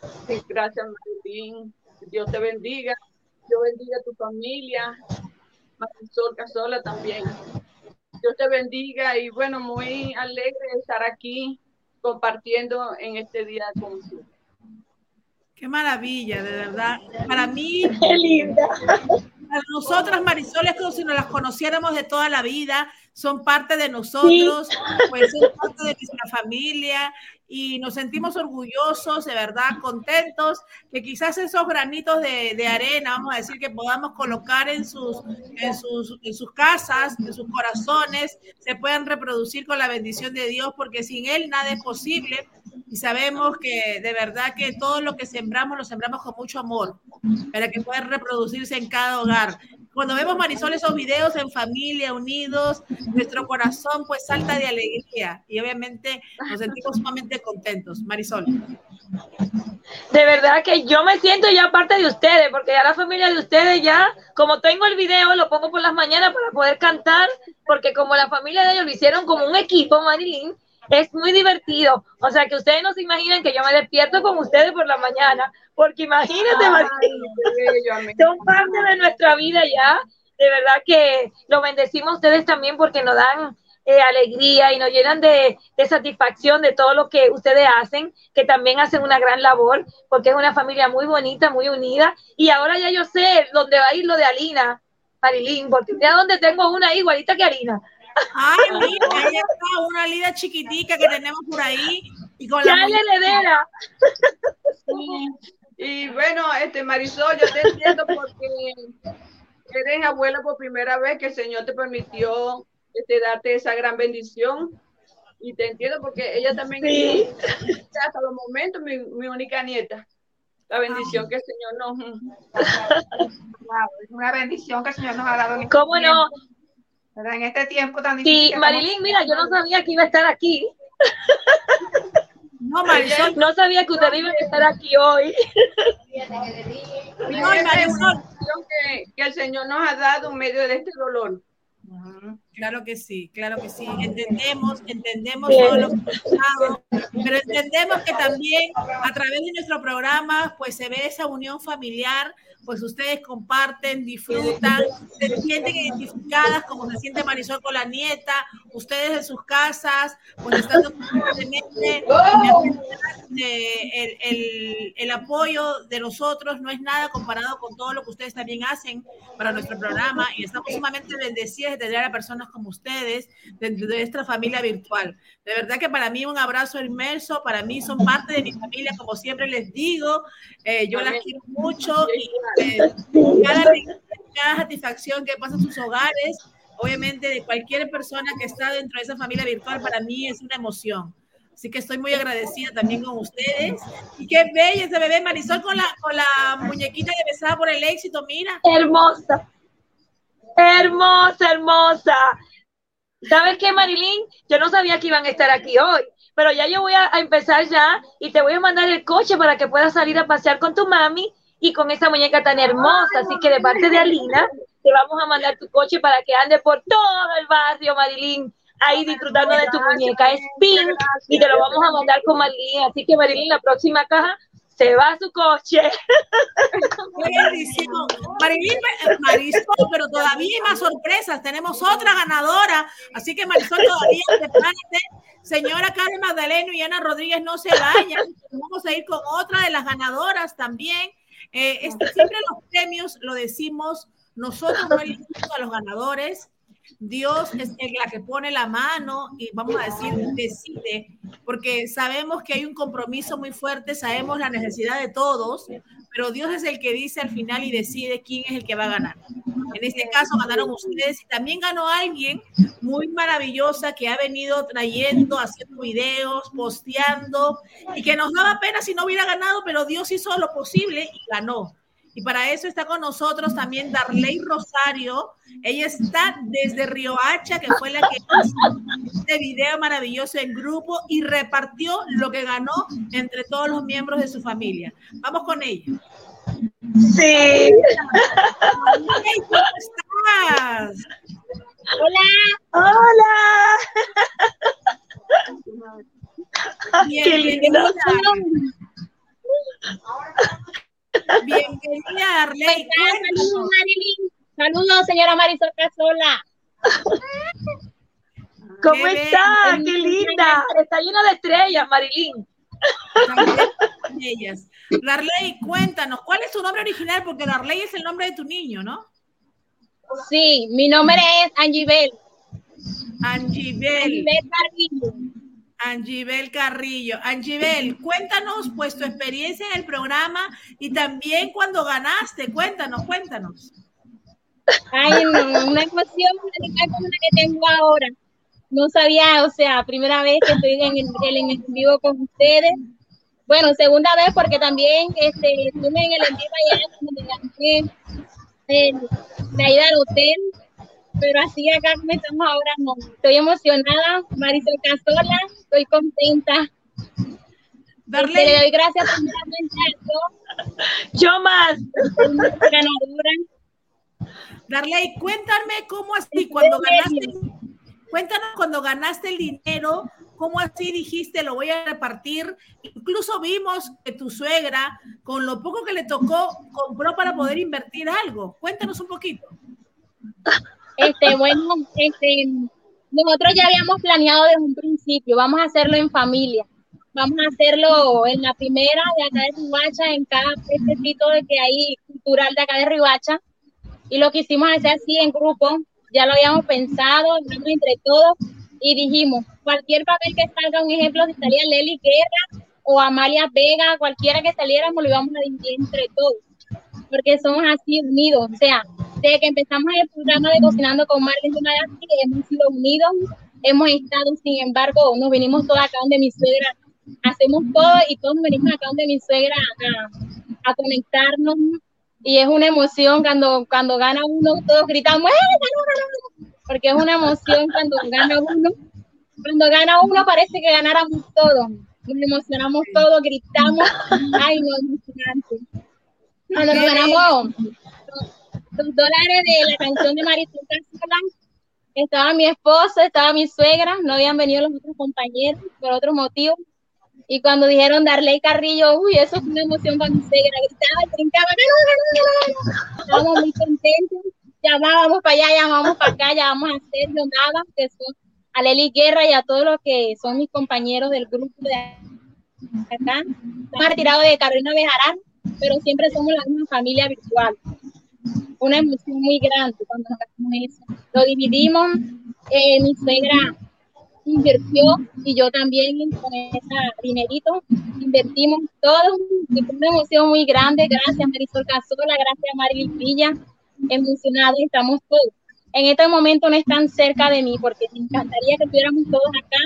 Gracias Marilyn, Dios te bendiga, Dios bendiga a tu familia, Marisol Casola también. Dios te bendiga y bueno, muy alegre de estar aquí compartiendo en este día con ustedes. Qué maravilla, de verdad. Para mí, qué linda. Para nosotras, Marisol, es como si nos las conociéramos de toda la vida, son parte de nosotros, pues son parte de nuestra familia y nos sentimos orgullosos, de verdad, contentos, que quizás esos granitos de, de, arena, vamos a decir, que podamos colocar en sus, en, sus, en sus casas, en sus corazones, se puedan reproducir con la bendición de Dios, porque sin Él nada es posible. Y sabemos que de verdad que todo lo que sembramos lo sembramos con mucho amor para que pueda reproducirse en cada hogar cuando vemos Marisol esos videos en familia, unidos, nuestro corazón pues salta de alegría y obviamente nos sentimos sumamente contentos. Marisol. De verdad que yo me siento ya parte de ustedes, porque ya la familia de ustedes ya, como tengo el video, lo pongo por las mañanas para poder cantar, porque como la familia de ellos lo hicieron como un equipo, Marilyn, es muy divertido. O sea, que ustedes no se imaginan que yo me despierto con ustedes por la mañana, porque imagínate, son parte de nuestra vida ya. De verdad que lo bendecimos ustedes también porque nos dan eh, alegría y nos llenan de, de, satisfacción de todo lo que ustedes hacen, que también hacen una gran labor, porque es una familia muy bonita, muy unida. Y ahora ya yo sé dónde va a ir lo de Alina, Marilyn, porque ya donde tengo una igualita que Alina. Ay, mira, ahí está una lida chiquitica que tenemos por ahí. Y con la heredera. Y bueno, este Marisol, yo te entiendo porque eres abuela por primera vez que el Señor te permitió este, darte esa gran bendición. Y te entiendo porque ella también sí. es hasta los momentos mi, mi única nieta. La bendición que el Señor nos... [laughs] es una bendición que el Señor nos ha dado. En este ¿Cómo no? En este tiempo tan difícil. Sí, Marilyn, mira, yo no sabía que iba a estar aquí. No, Marisol. No sabía que usted iba a estar aquí hoy. No, Marisol. Que, que el Señor nos ha dado en medio de este dolor. Claro que sí, claro que sí. Entendemos, entendemos todo lo que ha pasado, pero entendemos que también a través de nuestro programa, pues se ve esa unión familiar, pues ustedes comparten, disfrutan, se sienten identificadas como se siente Marisol con la nieta, ustedes en sus casas, pues estando constantemente eh, el, el, apoyo de nosotros no es nada comparado con todo lo que ustedes también hacen para nuestro programa y estamos sumamente bendecidas de tener a personas como ustedes dentro de nuestra familia virtual. De verdad que para mí un abrazo inmenso, para mí son parte de mi familia, como siempre les digo, eh, yo las quiero mucho y eh, cada, cada satisfacción que pasa en sus hogares obviamente de cualquier persona que está dentro de esa familia virtual, para mí es una emoción. Así que estoy muy agradecida también con ustedes. Y qué bella ese bebé Marisol con la, con la muñequita de besada por el éxito, mira. Hermosa. Hermosa, hermosa. ¿Sabes qué, Marilyn? Yo no sabía que iban a estar aquí hoy, pero ya yo voy a, a, empezar ya y te voy a mandar el coche para que puedas salir a pasear con tu mami y con esa muñeca tan hermosa. Así que de parte de Alina, te vamos a mandar tu coche para que ande por todo el barrio, Marilyn, ahí disfrutando de tu muñeca. Es pink y te lo vamos a mandar con Marilyn. Así que Marilyn, la próxima caja se va su coche. Marilyn, eh, Marisol, pero todavía hay más sorpresas. Tenemos otra ganadora. Así que Marisol, todavía prepárate. Señora Karen Magdaleno y Ana Rodríguez, no se vayan. Vamos a ir con otra de las ganadoras también. Eh, este, siempre los premios lo decimos nosotros no elegimos a los ganadores. Dios es la que pone la mano y vamos a decir, decide, porque sabemos que hay un compromiso muy fuerte, sabemos la necesidad de todos, pero Dios es el que dice al final y decide quién es el que va a ganar. En este caso ganaron ustedes y también ganó alguien muy maravillosa que ha venido trayendo, haciendo videos, posteando y que nos daba pena si no hubiera ganado, pero Dios hizo lo posible y ganó. Y para eso está con nosotros también Darley Rosario. Ella está desde Río Hacha, que fue la que hizo este video maravilloso en grupo y repartió lo que ganó entre todos los miembros de su familia. Vamos con ella. Sí. ¿Cómo estás? Hola. Hola. Qué lindo. Bienvenida, Arley. Saludos, Marilyn. Saludos, señora Marisol Casola. ¿Cómo está? ¡Qué linda! Está llena de estrellas, Marilyn. Ellas. Darley, cuéntanos, ¿cuál es tu nombre original? Porque Darley es el nombre de tu niño, ¿no? Sí, mi nombre es Angibel. Angibel. Angibel Carrillo. Angibel Carrillo. Angibel, cuéntanos pues tu experiencia en el programa y también cuando ganaste, cuéntanos, cuéntanos. Ay, no, una emoción como la que tengo ahora. No sabía, o sea, primera vez que estoy en el, en vivo con ustedes. Bueno, segunda vez porque también este, estuve en el en vivo allá donde gané ida al hotel pero así acá estamos ahora, no. Estoy emocionada, Marisol Casola, estoy contenta. Darle. Este, le doy gracias por Yo más. Ganadora. Darley, cuéntame cómo así cuando ganaste, cuéntanos cuando ganaste el dinero, cómo así dijiste lo voy a repartir. Incluso vimos que tu suegra, con lo poco que le tocó, compró para poder invertir algo. Cuéntanos un poquito. Este, bueno, este, nosotros ya habíamos planeado desde un principio, vamos a hacerlo en familia, vamos a hacerlo en la primera de acá de Ribacha, en cada puestecito de que hay cultural de acá de Ribacha, y lo quisimos hacer así en grupo, ya lo habíamos pensado, entre todos, y dijimos, cualquier papel que salga, un ejemplo, si salía Leli Guerra o Amalia Vega, cualquiera que saliéramos, lo íbamos a dividir entre todos porque somos así unidos. O sea, desde que empezamos el programa de Cocinando con Marlene Mayasi, hemos sido unidos, hemos estado, sin embargo, nos venimos todos acá donde mi suegra, hacemos todo y todos nos venimos acá donde mi suegra a, a conectarnos. Y es una emoción cuando, cuando gana uno, todos gritamos, ¡Eh, porque es una emoción cuando gana uno. Cuando gana uno parece que ganáramos todos. Nos emocionamos todos, gritamos. Ay, no, emocionante. Cuando nos ganamos los dólares de la canción de Marisol Casola, estaba mi esposo, estaba mi suegra, no habían venido los otros compañeros por otro motivo. Y cuando dijeron Darley Carrillo, uy, eso fue una emoción para mi suegra, gritaba, brincaba, Estábamos muy contentos, llamábamos para allá, llamábamos para acá, llamábamos a Sergio Nada, que son a Leli Guerra y a todos los que son mis compañeros del grupo de acá. Estamos retirados de Carolina Bejarán, pero siempre somos la misma familia virtual. Una emoción muy grande cuando nos hacemos eso. Lo dividimos, eh, mi suegra invirtió y yo también con ese dinerito invertimos todo y fue una emoción muy grande. Gracias Marisol Casola, gracias Marilyn Villa, emocionados estamos todos. En este momento no están cerca de mí porque me encantaría que estuviéramos todos acá.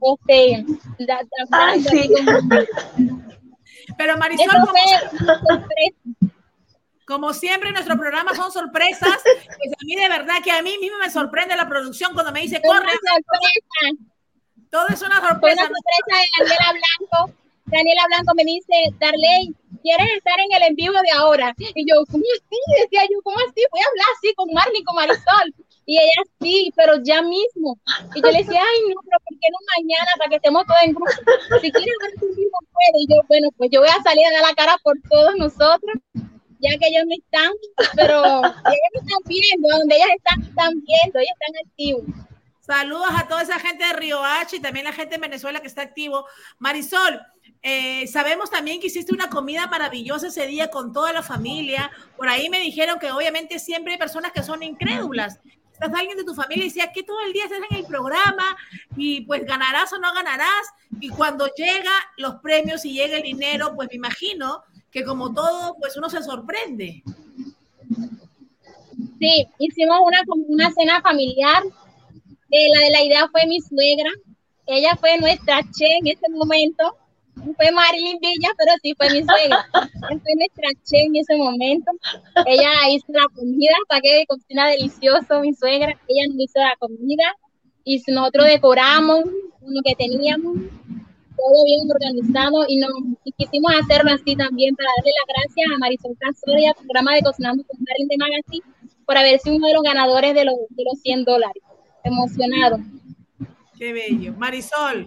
Este, la, la, Ay, sí. [laughs] Pero Marisol, como, siempre, nuestros [laughs] programas son sorpresas. Pues a mí de verdad que a mí mismo me sorprende la producción cuando me dice, corre, todo es una sorpresa. una sorpresa de Daniela Blanco. Daniela Blanco me dice, Darley, ¿quieres estar en el en vivo de ahora? Y yo, ¿cómo así? Decía yo, ¿cómo así? Voy a hablar así con Marley, con Marisol. Y ella, sí, pero ya mismo. Y yo le decía, ay, no, pero ¿por qué no mañana para que estemos todos en grupo? Si quieres ver tu vivo, puede. Y yo, bueno, pues yo voy a salir a dar la cara por todos nosotros, ya que ellos no están, pero [laughs] ellos me están viendo, donde ellas están, están viendo, ellas están activos. Saludos a toda esa gente de Río H y también la gente de Venezuela que está activo. Marisol, eh, sabemos también que hiciste una comida maravillosa ese día con toda la familia. Por ahí me dijeron que obviamente siempre hay personas que son incrédulas. Estás alguien de tu familia y decía que todo el día estás en el programa y pues ganarás o no ganarás. Y cuando llega los premios y llega el dinero, pues me imagino que como todo, pues uno se sorprende. Sí, hicimos una, una cena familiar. Eh, la de la idea fue mi suegra. Ella fue nuestra che en ese momento. No Fue Marilyn Villa, pero sí fue mi suegra. [laughs] Fue nuestra che en ese momento. Ella hizo la comida, que cocina delicioso mi suegra. Ella nos hizo la comida y nosotros decoramos lo que teníamos, todo bien organizado y, nos, quisimos hacerlo así también para darle las gracias a Marisol Casoria programa de Cocinando con Marilyn de Magazine por haber sido uno de los ganadores de los, de los 100 dólares. Emocionado. Qué bello. Marisol.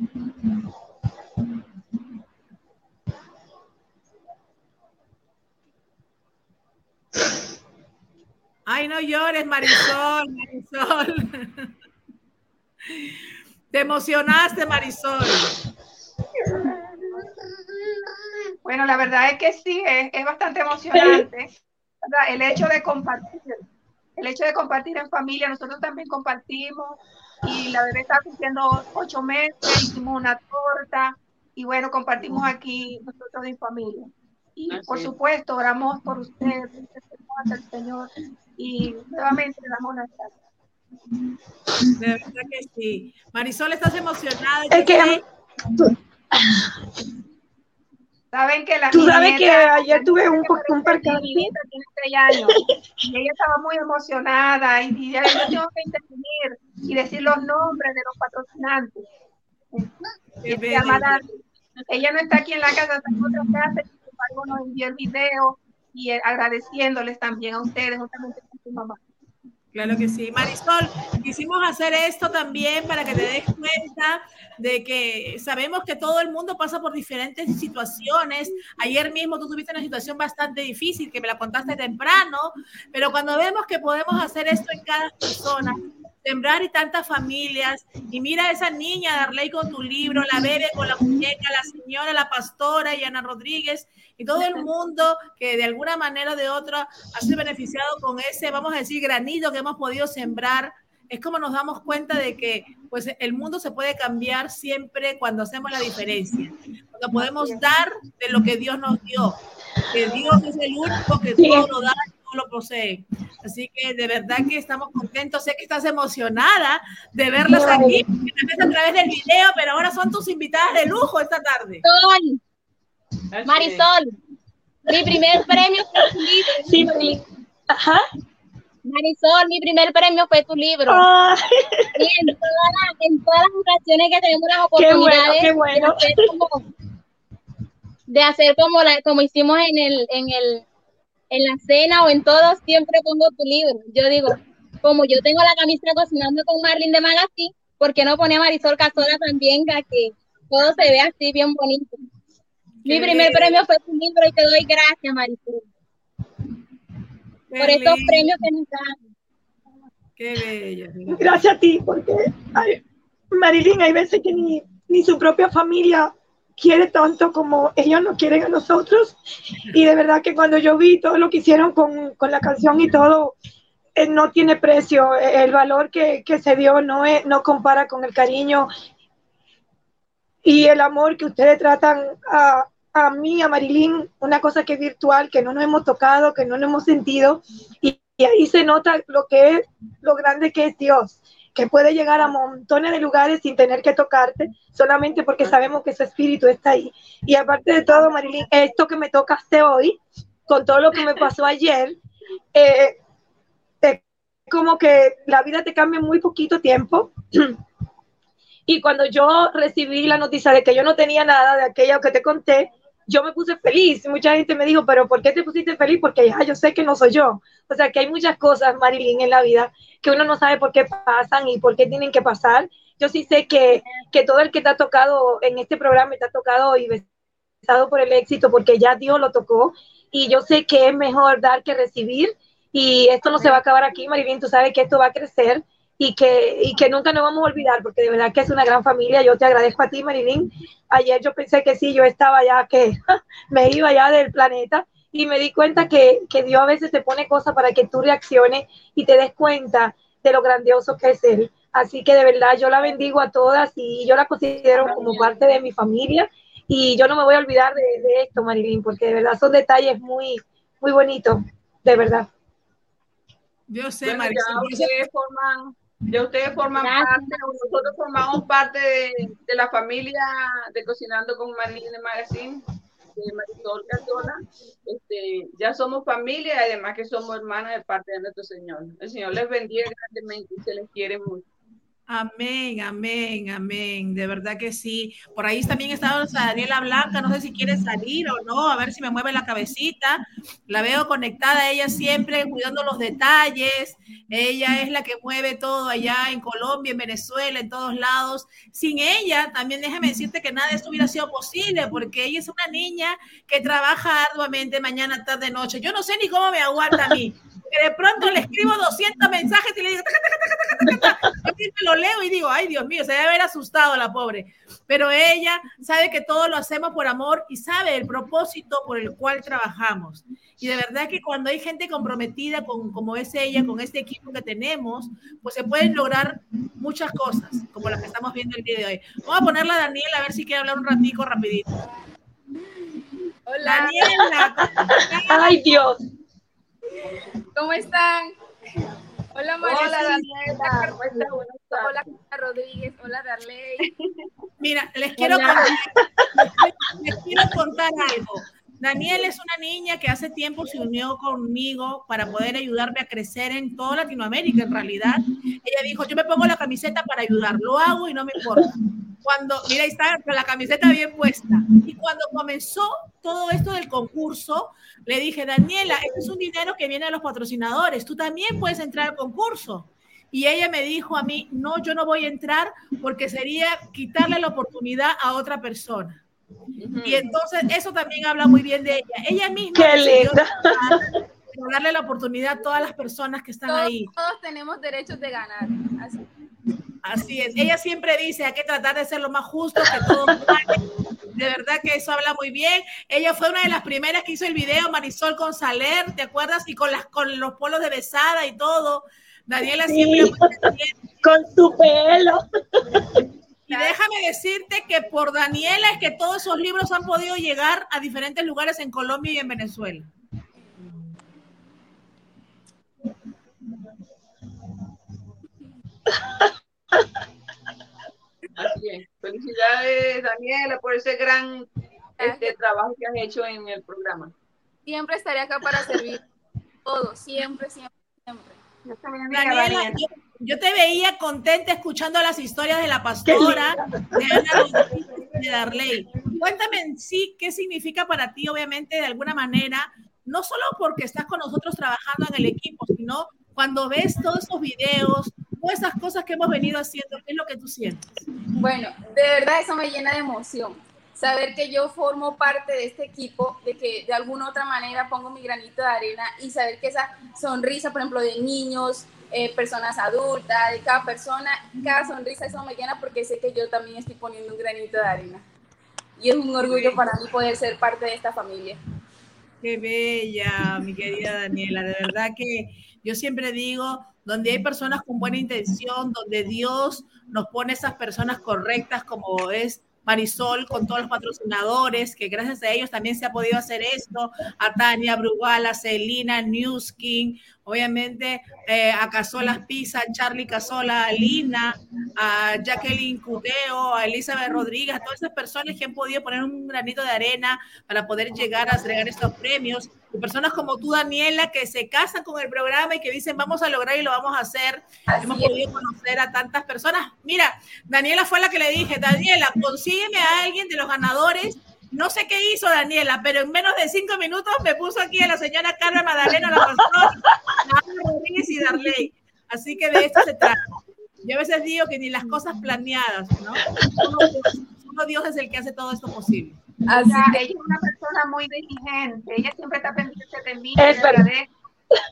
Ay, no llores, Marisol, Marisol. [laughs] Te emocionaste, Marisol. Bueno, la verdad es que sí, es, es bastante emocionante. ¿verdad? El hecho de compartir, el hecho de compartir en familia, nosotros también compartimos y la bebé está cumpliendo ocho meses, hicimos una torta y bueno, compartimos aquí nosotros en familia. Y por supuesto, oramos por ustedes, el Señor y nuevamente le damos las gracias. De verdad que sí. Marisol, estás emocionada. Es que Saben que la tú sabes que ayer tuve un, un Mi percance. nieta tiene seis años y ella estaba muy emocionada y, y ya yo tengo que intervenir y decir los nombres de los patrocinantes. Qué. Ella no está aquí en la casa, está en otra casa, embargo nos envió el video y agradeciéndoles también a ustedes, juntamente con su mamá. Claro que sí. Marisol, quisimos hacer esto también para que te des cuenta de que sabemos que todo el mundo pasa por diferentes situaciones. Ayer mismo tú tuviste una situación bastante difícil que me la contaste temprano, pero cuando vemos que podemos hacer esto en cada persona, sembrar y tantas familias, y mira a esa niña, Darley con tu libro, la bebé con la muñeca, la señora, la pastora y Ana Rodríguez, y todo el mundo que de alguna manera o de otra ha sido beneficiado con ese, vamos a decir, granito que hemos podido sembrar, es como nos damos cuenta de que pues el mundo se puede cambiar siempre cuando hacemos la diferencia, cuando podemos dar de lo que Dios nos dio, que Dios es el único que Sí. todo lo da lo posee. Así que de verdad que estamos contentos, sé que estás emocionada de verlas aquí, a través del video, pero ahora son tus invitadas de lujo esta tarde. Sol, Marisol, mi primer premio fue tu libro. Sí, Marilyn. Ajá. Marisol, mi primer premio fue tu libro. Ay, Y en todas, las, en todas las ocasiones que tenemos las Qué bueno, oportunidades qué bueno. de hacer como, de hacer como, la, como hicimos en el, en el en la cena o en todo, siempre pongo tu libro. Yo digo, como yo tengo la camisa cocinando con Marlin de Magazine, ¿por qué no pone a Marisol Casola también a que todo se vea así bien bonito? Mi Qué primer lindo. premio fue tu libro y te doy gracias, Marisol, por estos lindo, premios que nos dan. Qué bello. gracias a ti, porque ay, Marilyn, hay veces que ni, ni su propia familia quiere tanto como ellos nos quieren a nosotros. Y de verdad que cuando yo vi todo lo que hicieron con, con la canción y todo, eh, no tiene precio. El valor que, que se dio no, es, no compara con el cariño y el amor que ustedes tratan a, a mí, a Marilyn, una cosa que es virtual, que no nos hemos tocado, que no nos hemos sentido. Y, y ahí se nota lo que es, lo grande que es Dios que puede llegar a montones de lugares sin tener que tocarte, solamente porque sabemos que su espíritu está ahí. Y aparte de todo, Marilyn, esto que me tocaste hoy, con todo lo que me pasó ayer, eh, es como que la vida te cambia en muy poquito tiempo. [clears throat] Y cuando yo recibí la noticia de que yo no tenía nada de aquello que te conté, yo me puse feliz. Mucha gente me dijo, pero ¿por qué te pusiste feliz? Porque ya yo sé que no soy yo. O sea, que hay muchas cosas, Marilyn, en la vida que uno no sabe por qué pasan y por qué tienen que pasar. Yo sí sé que, que todo el que te ha tocado en este programa te ha tocado y besado por el éxito porque ya Dios lo tocó. Y yo sé que es mejor dar que recibir. Y esto no se va a acabar aquí, Marilyn. Tú sabes que esto va a crecer y que, y que nunca nos vamos a olvidar, porque de verdad que es una gran familia. Yo te agradezco a ti, Marilyn. Ayer yo pensé que sí, yo estaba ya, que [laughs] me iba ya del planeta y me di cuenta que, que Dios a veces te pone cosas para que tú reacciones y te des cuenta de lo grandioso que es Él. Así que de verdad yo la bendigo a todas y yo la considero como parte de mi familia y yo no me voy a olvidar de, de esto, Marilyn, porque de verdad son detalles muy, muy bonitos, de verdad. Yo sé, ya ustedes forman, ya ustedes forman parte, o nosotros formamos parte de, de la familia de Cocinando con Marilyn de Magazine, de Marisol Cardona. Este, ya somos familia y además que somos hermanas de parte de nuestro Señor. El Señor les bendiga grandemente y se les quiere mucho. Amén, amén, amén. De verdad que sí. Por ahí también está Daniela Blanca. No sé si quiere salir o no. A ver si me mueve la cabecita. La veo conectada ella siempre, cuidando los detalles. Ella es la que mueve todo allá en Colombia, en Venezuela, en todos lados. Sin ella, también déjame decirte que nada de esto hubiera sido posible, porque ella es una niña que trabaja arduamente mañana, tarde, noche. Yo no sé ni cómo me aguanta a mí. Que de pronto le escribo 200 mensajes y le digo, taca, taca, taca, taca, taca, taca. [laughs] Yo siempre lo leo y digo, ay Dios mío, se debe haber asustado la pobre. Pero ella sabe que todo lo hacemos por amor y sabe el propósito por el cual trabajamos. Y de verdad que cuando hay gente comprometida con, como es ella, con este equipo que tenemos, pues se pueden lograr muchas cosas, como las que estamos viendo el día de hoy. Vamos a ponerla a Daniela a ver si quiere hablar un ratico rapidito. Hola. Daniela. [laughs] Ay, Dios. ¿Cómo están? Hola María. Hola, Daniela. ¿Cómo estás? Hola Rodríguez. Hola Darley. Mira, les quiero, Hola. contar, les quiero contar algo. Daniel es una niña que hace tiempo se unió conmigo para poder ayudarme a crecer en toda Latinoamérica, en realidad. Ella dijo, yo me pongo la camiseta para ayudar, lo hago y no me importa. Cuando, mira, ahí está con la camiseta bien puesta. Y cuando comenzó todo esto del concurso, le dije, Daniela, este es un dinero que viene de los patrocinadores, tú también puedes entrar al concurso. Y ella me dijo a mí, no, yo no voy a entrar porque sería quitarle la oportunidad a otra persona. Y entonces eso también habla muy bien de ella. Ella misma Qué linda. darle la oportunidad a todas las personas que están Todos, ahí. todos tenemos derechos de ganar. Así. Así es. Ella siempre dice, hay que tratar de ser lo más justo, que todos. De verdad que eso habla muy bien. Ella fue una de las primeras que hizo el video, Marisol con Saler, ¿te acuerdas? Y con, las, con los polos de besada y todo. Daniela Sí. siempre. Con su pelo. Y déjame decirte que por Daniela es que todos esos libros han podido llegar a diferentes lugares en Colombia y en Venezuela. Así es. Felicidades, Daniela, por ese gran este, trabajo que has hecho en el programa. Siempre estaré acá para servir. Todo, siempre, siempre, siempre. Daniela, yo, yo te veía contenta escuchando las historias de la pastora, de Ana Darley. Cuéntame en sí qué significa para ti, obviamente, de alguna manera, no solo porque estás con nosotros trabajando en el equipo, sino cuando ves todos esos videos, todas esas cosas que hemos venido haciendo, ¿qué es lo que tú sientes? Bueno, de verdad eso me llena de emoción. Saber que yo formo parte de este equipo, de que de alguna otra manera pongo mi granito de arena y saber que esa sonrisa, por ejemplo, de niños, eh, personas adultas, de cada persona, cada sonrisa, eso me llena porque sé que yo también estoy poniendo un granito de arena. y es un orgullo para mí poder ser parte de esta familia. Qué bella, mi querida Daniela. De verdad que yo siempre digo, donde hay personas con buena intención, donde Dios nos pone esas personas correctas como es Marisol con todos los patrocinadores, que gracias a ellos también se ha podido hacer esto, a Tania Brugal, a Celina Newskin, obviamente eh, a Casolas Pizza, a Charlie Casola, a Lina, a Jacqueline Cuteo, a Elizabeth Rodríguez, a todas esas personas que han podido poner un granito de arena para poder llegar a entregar estos premios. Y personas como tú, Daniela, que se casan con el programa y que dicen vamos a lograr y lo vamos a hacer. Hemos podido conocer a tantas personas. Mira, Daniela fue la que le dije, Daniela, consígueme a alguien de los ganadores no sé qué hizo Daniela, pero en menos de cinco minutos me puso aquí a la señora Carmen Madalena, la pastora, Rodríguez y Darley. Así que de esto se trata. Yo a veces digo que ni las cosas planeadas, ¿no? Solo Dios, es el que hace todo esto posible. Así ella es una persona muy diligente, ella siempre está pendiente de mí, es verdad.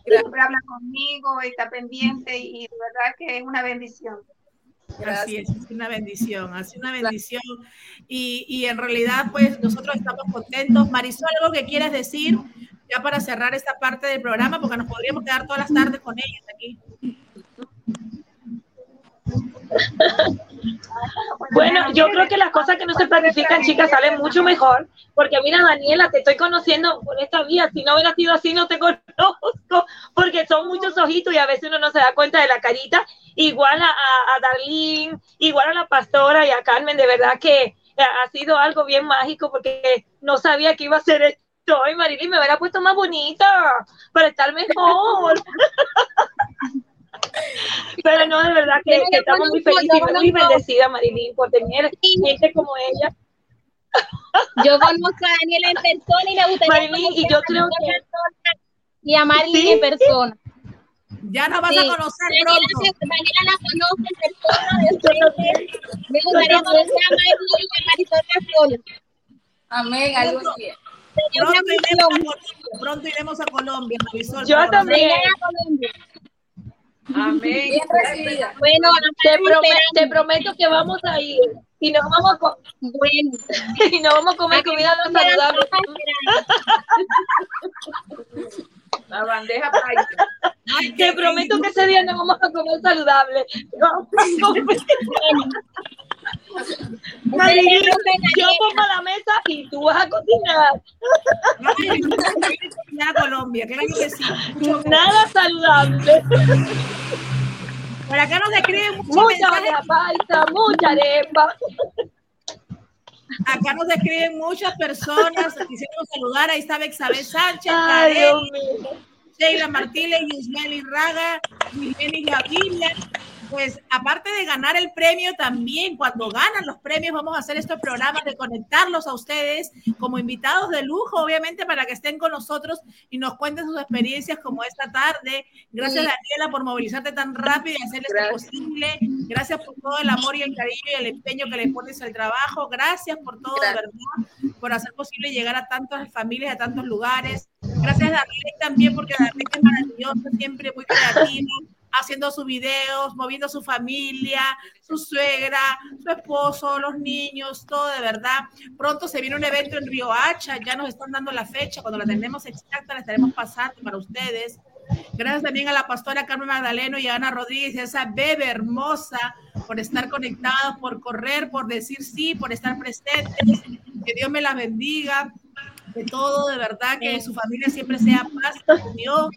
siempre habla conmigo y está pendiente y de verdad que es una bendición. Así es, es una bendición, así una bendición. Y, y, en realidad, pues nosotros estamos contentos. Marisol, ¿algo que quieras decir ya para cerrar esta parte del programa? Porque nos podríamos quedar todas las tardes con ellos aquí. [laughs] Bueno, yo creo que las cosas que no se planifican, chicas, salen mucho mejor. Porque mira, Daniela, te estoy conociendo por esta vía. Si no hubiera sido así, no te conozco. Porque son muchos ojitos y a veces uno no se da cuenta de la carita. Igual a, a Darlene, igual a la pastora y a Carmen. De verdad que ha sido algo bien mágico porque no sabía que iba a ser esto. Y Marilyn me hubiera puesto más bonita para estar mejor. [laughs] Pero no, de verdad que, que estamos muy felices y muy bendecidas, Marilyn, por tener gente como ella. Yo conozco a Daniela en persona y me gustaría Marilyn, y yo creo que y a Marilyn ¿Sí? en persona. Ya nos vas sí. a conocer pronto. Daniela la conoce en persona. [laughs] me gustaría conocer a Marilyn y a Marisol Razola. Amén, algo así. Pronto iremos, a Colombia, pronto iremos a Colombia, Marisol. Yo también. Amén. Bien recibida. Bueno, te, prometo, te prometo que vamos a ir y nos vamos a, bueno, [laughs] y nos vamos a comer comida no saludable. La bandeja paisa. Te prometo que ese día nos vamos a comer saludable. Marilyn, yo pongo la mesa y tú vas a cocinar. A Colombia, claro que sí. Nada saludable. Por acá nos escriben mucha arepa paisa, mucha arepa. Acá nos escriben muchas personas. Quisiéramos saludar. Ahí está Bexabel Sánchez, Ay, Karen, Sheila Martínez, Yusmeli Raga, Yusmeli Gaviria. Pues aparte de ganar el premio, también cuando ganan los premios vamos a hacer estos programas de conectarlos a ustedes como invitados de lujo, obviamente, para que estén con nosotros y nos cuenten sus experiencias como esta tarde. Gracias. Daniela, por movilizarte tan rápido y hacer esto posible. Gracias por todo el amor y el cariño y el empeño que le pones al trabajo. Gracias por todo, Gracias. de verdad, por hacer posible llegar a tantas familias, a tantos lugares. Gracias, Daniela, también, porque Daniela es maravillosa, siempre muy creativa haciendo sus videos, moviendo a su familia, su suegra, su esposo, los niños, todo de verdad. Pronto se viene un evento en Río Hacha, ya nos están dando la fecha, cuando la tenemos exacta la estaremos pasando para ustedes. Gracias también a la pastora Carmen Magdaleno y a Ana Rodríguez, esa bebé hermosa, por estar conectados, por correr, por decir sí, por estar presentes. Que Dios me las bendiga de todo, de verdad, que su familia siempre sea paz, unión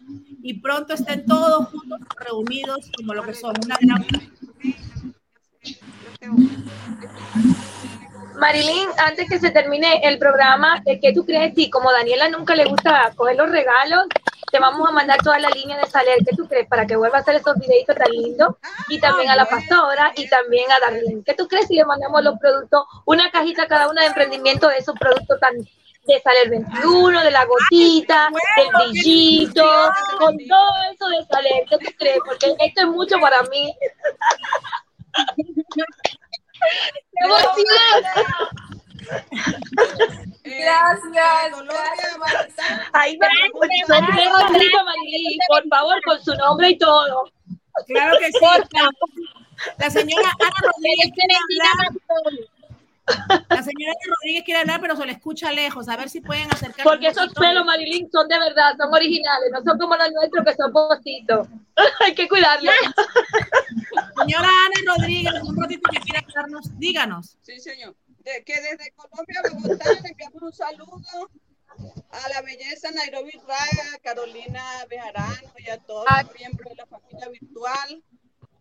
y pronto estén todos juntos reunidos como lo que son una gran Marilyn, antes que se termine el programa, ¿qué tú crees? Si como Daniela nunca le gusta coger los regalos, te vamos a mandar toda la línea de Saler. ¿Qué tú crees? Para que vuelva a hacer esos videitos tan lindos. Y también a la pastora y también a Darlene. ¿Qué tú crees si le mandamos los productos, una cajita cada una de emprendimiento de esos productos tan de Saler 21, de la gotita, del brillito, con todo eso de Saler. ¿Qué tú crees? Porque esto es mucho para mí. [laughs] ¡Qué emoción! Gracias, gracias. Ahí por favor, con su nombre y todo. Claro que sí. La señora Ana Rodríguez hablar. La señora Rodríguez quiere hablar, pero se le escucha lejos. A ver si pueden acercar. Porque esos pelos, Marilyn, son de verdad, son originales, no son como los nuestros que son postitos. [laughs] Hay que cuidarlos. [laughs] Señora Ana Rodríguez, un ratito que quiera hablarnos, díganos. Sí, señor. De, que desde Colombia, Bogotá, le enviamos un saludo a la belleza Nairobi Raga, Carolina Bejarano y a todos los miembros de la familia virtual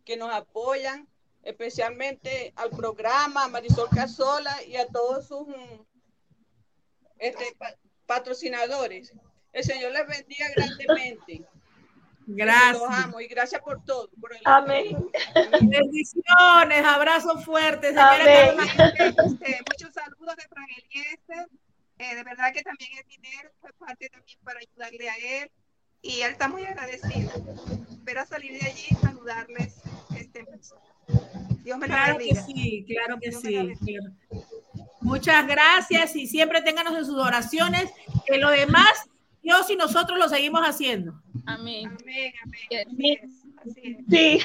que nos apoyan especialmente al programa, a Marisol Casola y a todos sus mm, este, patrocinadores. El Señor les bendiga grandemente. [laughs] Gracias. Los amo y gracias por todo. Amén. Bendiciones, abrazos fuertes. Amén. Muchos saludos de Fran Eliezer. Eh, de verdad que también el dinero fue parte también para ayudarle a él y él está muy agradecido. Espero salir de allí y saludarles este Dios me claro que sí, claro que sí. Muchas gracias y siempre ténganos en sus oraciones, que lo demás Dios y nosotros lo seguimos haciendo. Amén. Amén, amén. Sí.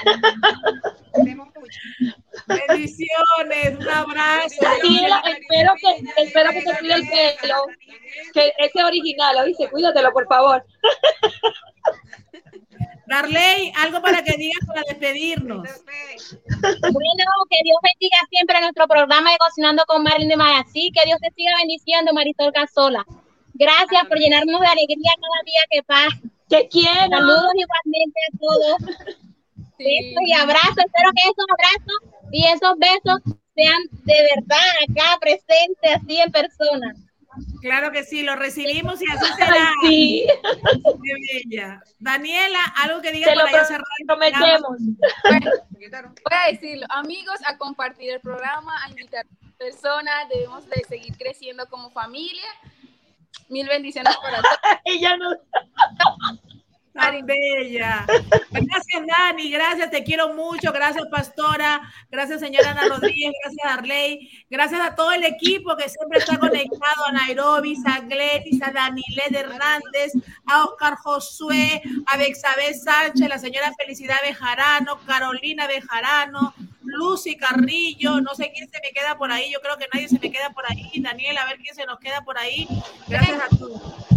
Bendiciones, un abrazo. Daniela, espero que, espero que te cuide el pelo, que ese original, dice, cuídatelo, por favor. [laughs] Darley, algo para que digas para despedirnos. Bueno, que Dios bendiga siempre a nuestro programa de Cocinando con Marilyn de Mayasí, que Dios te siga bendiciendo, Marisol Casola. Gracias por llenarnos de alegría cada día que pasa. Te quiero. Saludos igualmente a todos. Besos y abrazos. Espero que esos abrazos y esos besos sean de verdad acá presentes, así en persona. Claro que sí, lo recibimos y así [laughs] será. sí. Qué bella. Daniela, algo que diga Te lo para ya cerrar. prometemos. Bueno, voy a decirlo, amigos, a compartir el programa, a invitar a personas, debemos de seguir creciendo como familia. Mil bendiciones para todos. [laughs] Ella no. [laughs] Tan bella. Gracias, Dani. Gracias, te quiero mucho. Gracias, Pastora. Gracias, señora Ana Rodríguez. Gracias, Arley. Gracias a todo el equipo que siempre está conectado: a Nairobi, a Gletis, a Daniled Hernández, a Oscar Josué, a Bexabé Sánchez, la señora Felicidad Bejarano, Carolina Bejarano, Lucy Carrillo. No sé quién se me queda por ahí. Yo creo que nadie se me queda por ahí. Daniel, a ver quién se nos queda por ahí. Gracias a todos.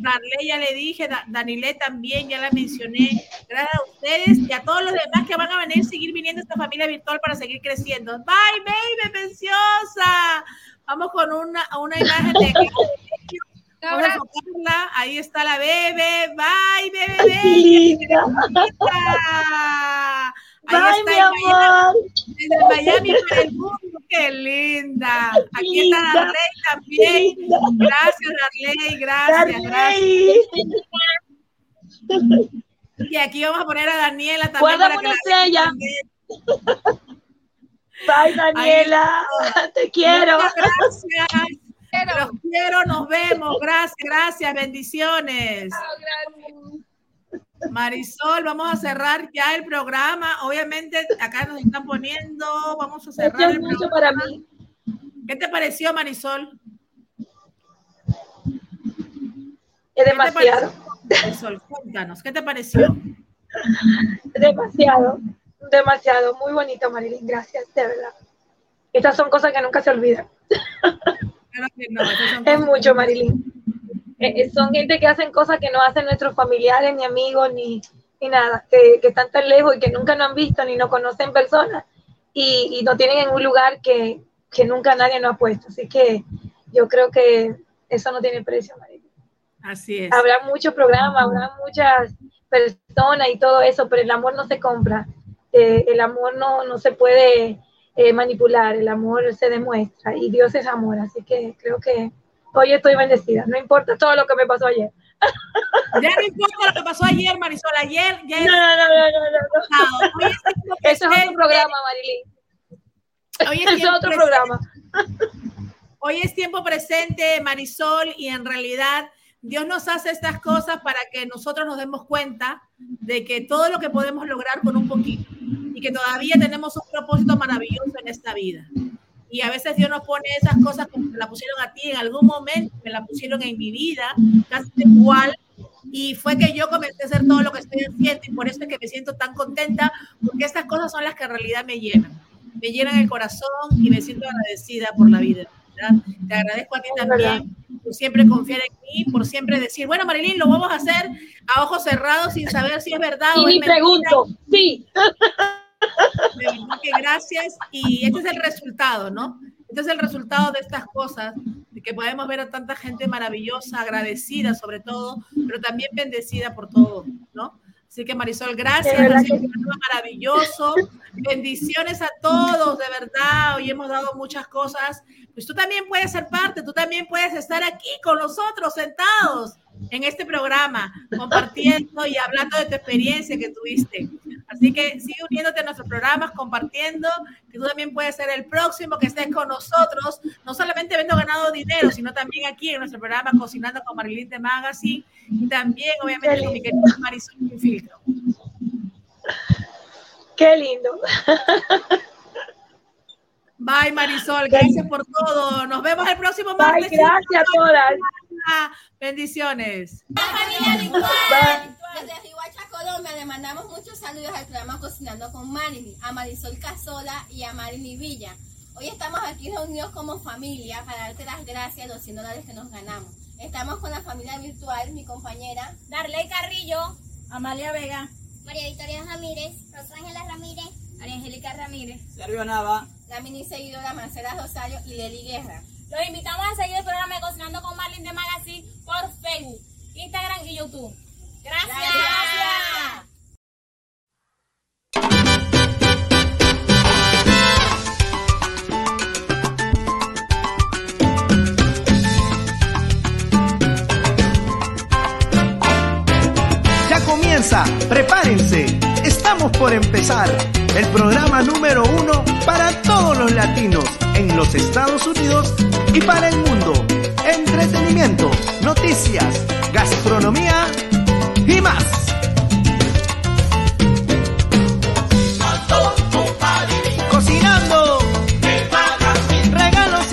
Darle ya le dije, da, Danile también, ya la mencioné. Gracias a ustedes y a todos los demás que van a venir, seguir viniendo a esta familia virtual para seguir creciendo. Bye, baby, preciosa. Vamos con una, una imagen de Vamos a enfocarla. Ahí está la bebé. Bye, bebé. Linda. Ahí Bye, está mi amor. Miami, desde Miami para el mundo. Qué linda. Aquí está Linda. Darley también. Linda. Gracias, Darley. Gracias, gracias. Darley. Y aquí vamos a poner a Daniela también. Guárdame para que una la estrella. Bye, Daniela. Te quiero. Muchas gracias. Los quiero, nos vemos. Gracias, gracias, bendiciones. Marisol, vamos a cerrar ya el programa. Obviamente, acá nos están poniendo, vamos a cerrar Esto es el para mí. ¿Qué te pareció, Marisol? Es ¿Qué te demasiado, Marisol? Cuéntanos, ¿qué te pareció? Demasiado. Demasiado. Muy bonito, Marilyn. Gracias, de verdad. Estas son cosas que nunca se olvidan. Claro que no, esas son Es mucho, Marilyn. Eh, eh, son gente que hacen cosas que no hacen nuestros familiares, ni amigos, ni, ni nada, que, que están tan lejos y que nunca nos han visto ni nos conocen en persona y, y nos tienen en un lugar que, que nunca nadie nos ha puesto. Así que yo creo que eso no tiene precio, Marilyn. Así es. Habrá muchos programas, habrá muchas personas y todo eso, pero el amor no se compra. Eh, el amor no, no se puede eh, manipular, el amor se demuestra y Dios es amor. Así que creo que hoy estoy bendecida, no importa todo lo que me pasó ayer. Ya no importa lo que pasó ayer, Marisol. Ayer ya No, no, no, no, no, no. Hoy es [laughs] Eso es otro programa, Marilyn. Hoy es Eso es tiempo otro presente. programa. Hoy es tiempo presente, Marisol, y en realidad Dios nos hace estas cosas para que nosotros nos demos cuenta de que todo lo que podemos lograr con un poquito y que todavía tenemos un propósito maravilloso en esta vida. Y a veces Dios nos pone esas cosas como te la pusieron a ti en algún momento, me la pusieron en mi vida, casi igual. Y fue que yo comencé a hacer todo lo que estoy haciendo y por eso es que me siento tan contenta, porque estas cosas son las que en realidad me llenan. me llenan el corazón y me siento agradecida por la vida. Te agradezco a ti también por siempre confiar en mí, por siempre decir, bueno, Marilyn, lo vamos a hacer a ojos cerrados sin saber si es verdad y o es ni pregunto, sí. [laughs] gracias y este es el resultado, ¿no? Este es el resultado de estas cosas, de que podemos ver a tanta gente maravillosa, agradecida sobre todo, pero también bendecida por todo, ¿no? Así que Marisol, gracias, ha sido maravilloso. Bendiciones a todos, de verdad. Hoy hemos dado muchas cosas. Pues tú también puedes ser parte, tú también puedes estar aquí con nosotros sentados en este programa, compartiendo y hablando de tu experiencia que tuviste. Así que sigue uniéndote a nuestros programas, compartiendo, que tú también puedes ser el próximo que estés con nosotros, no solamente habiendo ganado dinero, sino también aquí en nuestro programa Cocinando con Marilyn de Magazine y también, obviamente, con mi querida Marisol Filtro. Qué lindo. Bye, Marisol. Gracias por todo. Nos vemos el próximo martes. Bye, gracias a todas. Bendiciones. Desde Rihuacha, Colombia, le mandamos muchos saludos al programa Cocinando con Marilyn, a Marisol Casola y a Marilyn Villa. Hoy estamos aquí reunidos como familia para darte las gracias a los 100 dólares que nos ganamos. Estamos con la familia virtual, mi compañera Darley Carrillo, Amalia Vega, María Victoria Ramírez, Rosángela Ramírez, María Angélica Ramírez, Sergio Nava, la mini seguidora Marcela Rosario y Leli Guerra. Los invitamos a seguir el programa de Cocinando con Marlin de Magazine por Facebook, Instagram y YouTube. Gracias. Ya comienza, prepárense, estamos por empezar el programa número uno para todos los latinos en los Estados Unidos y para el mundo. Entretenimiento, noticias, gastronomía y más.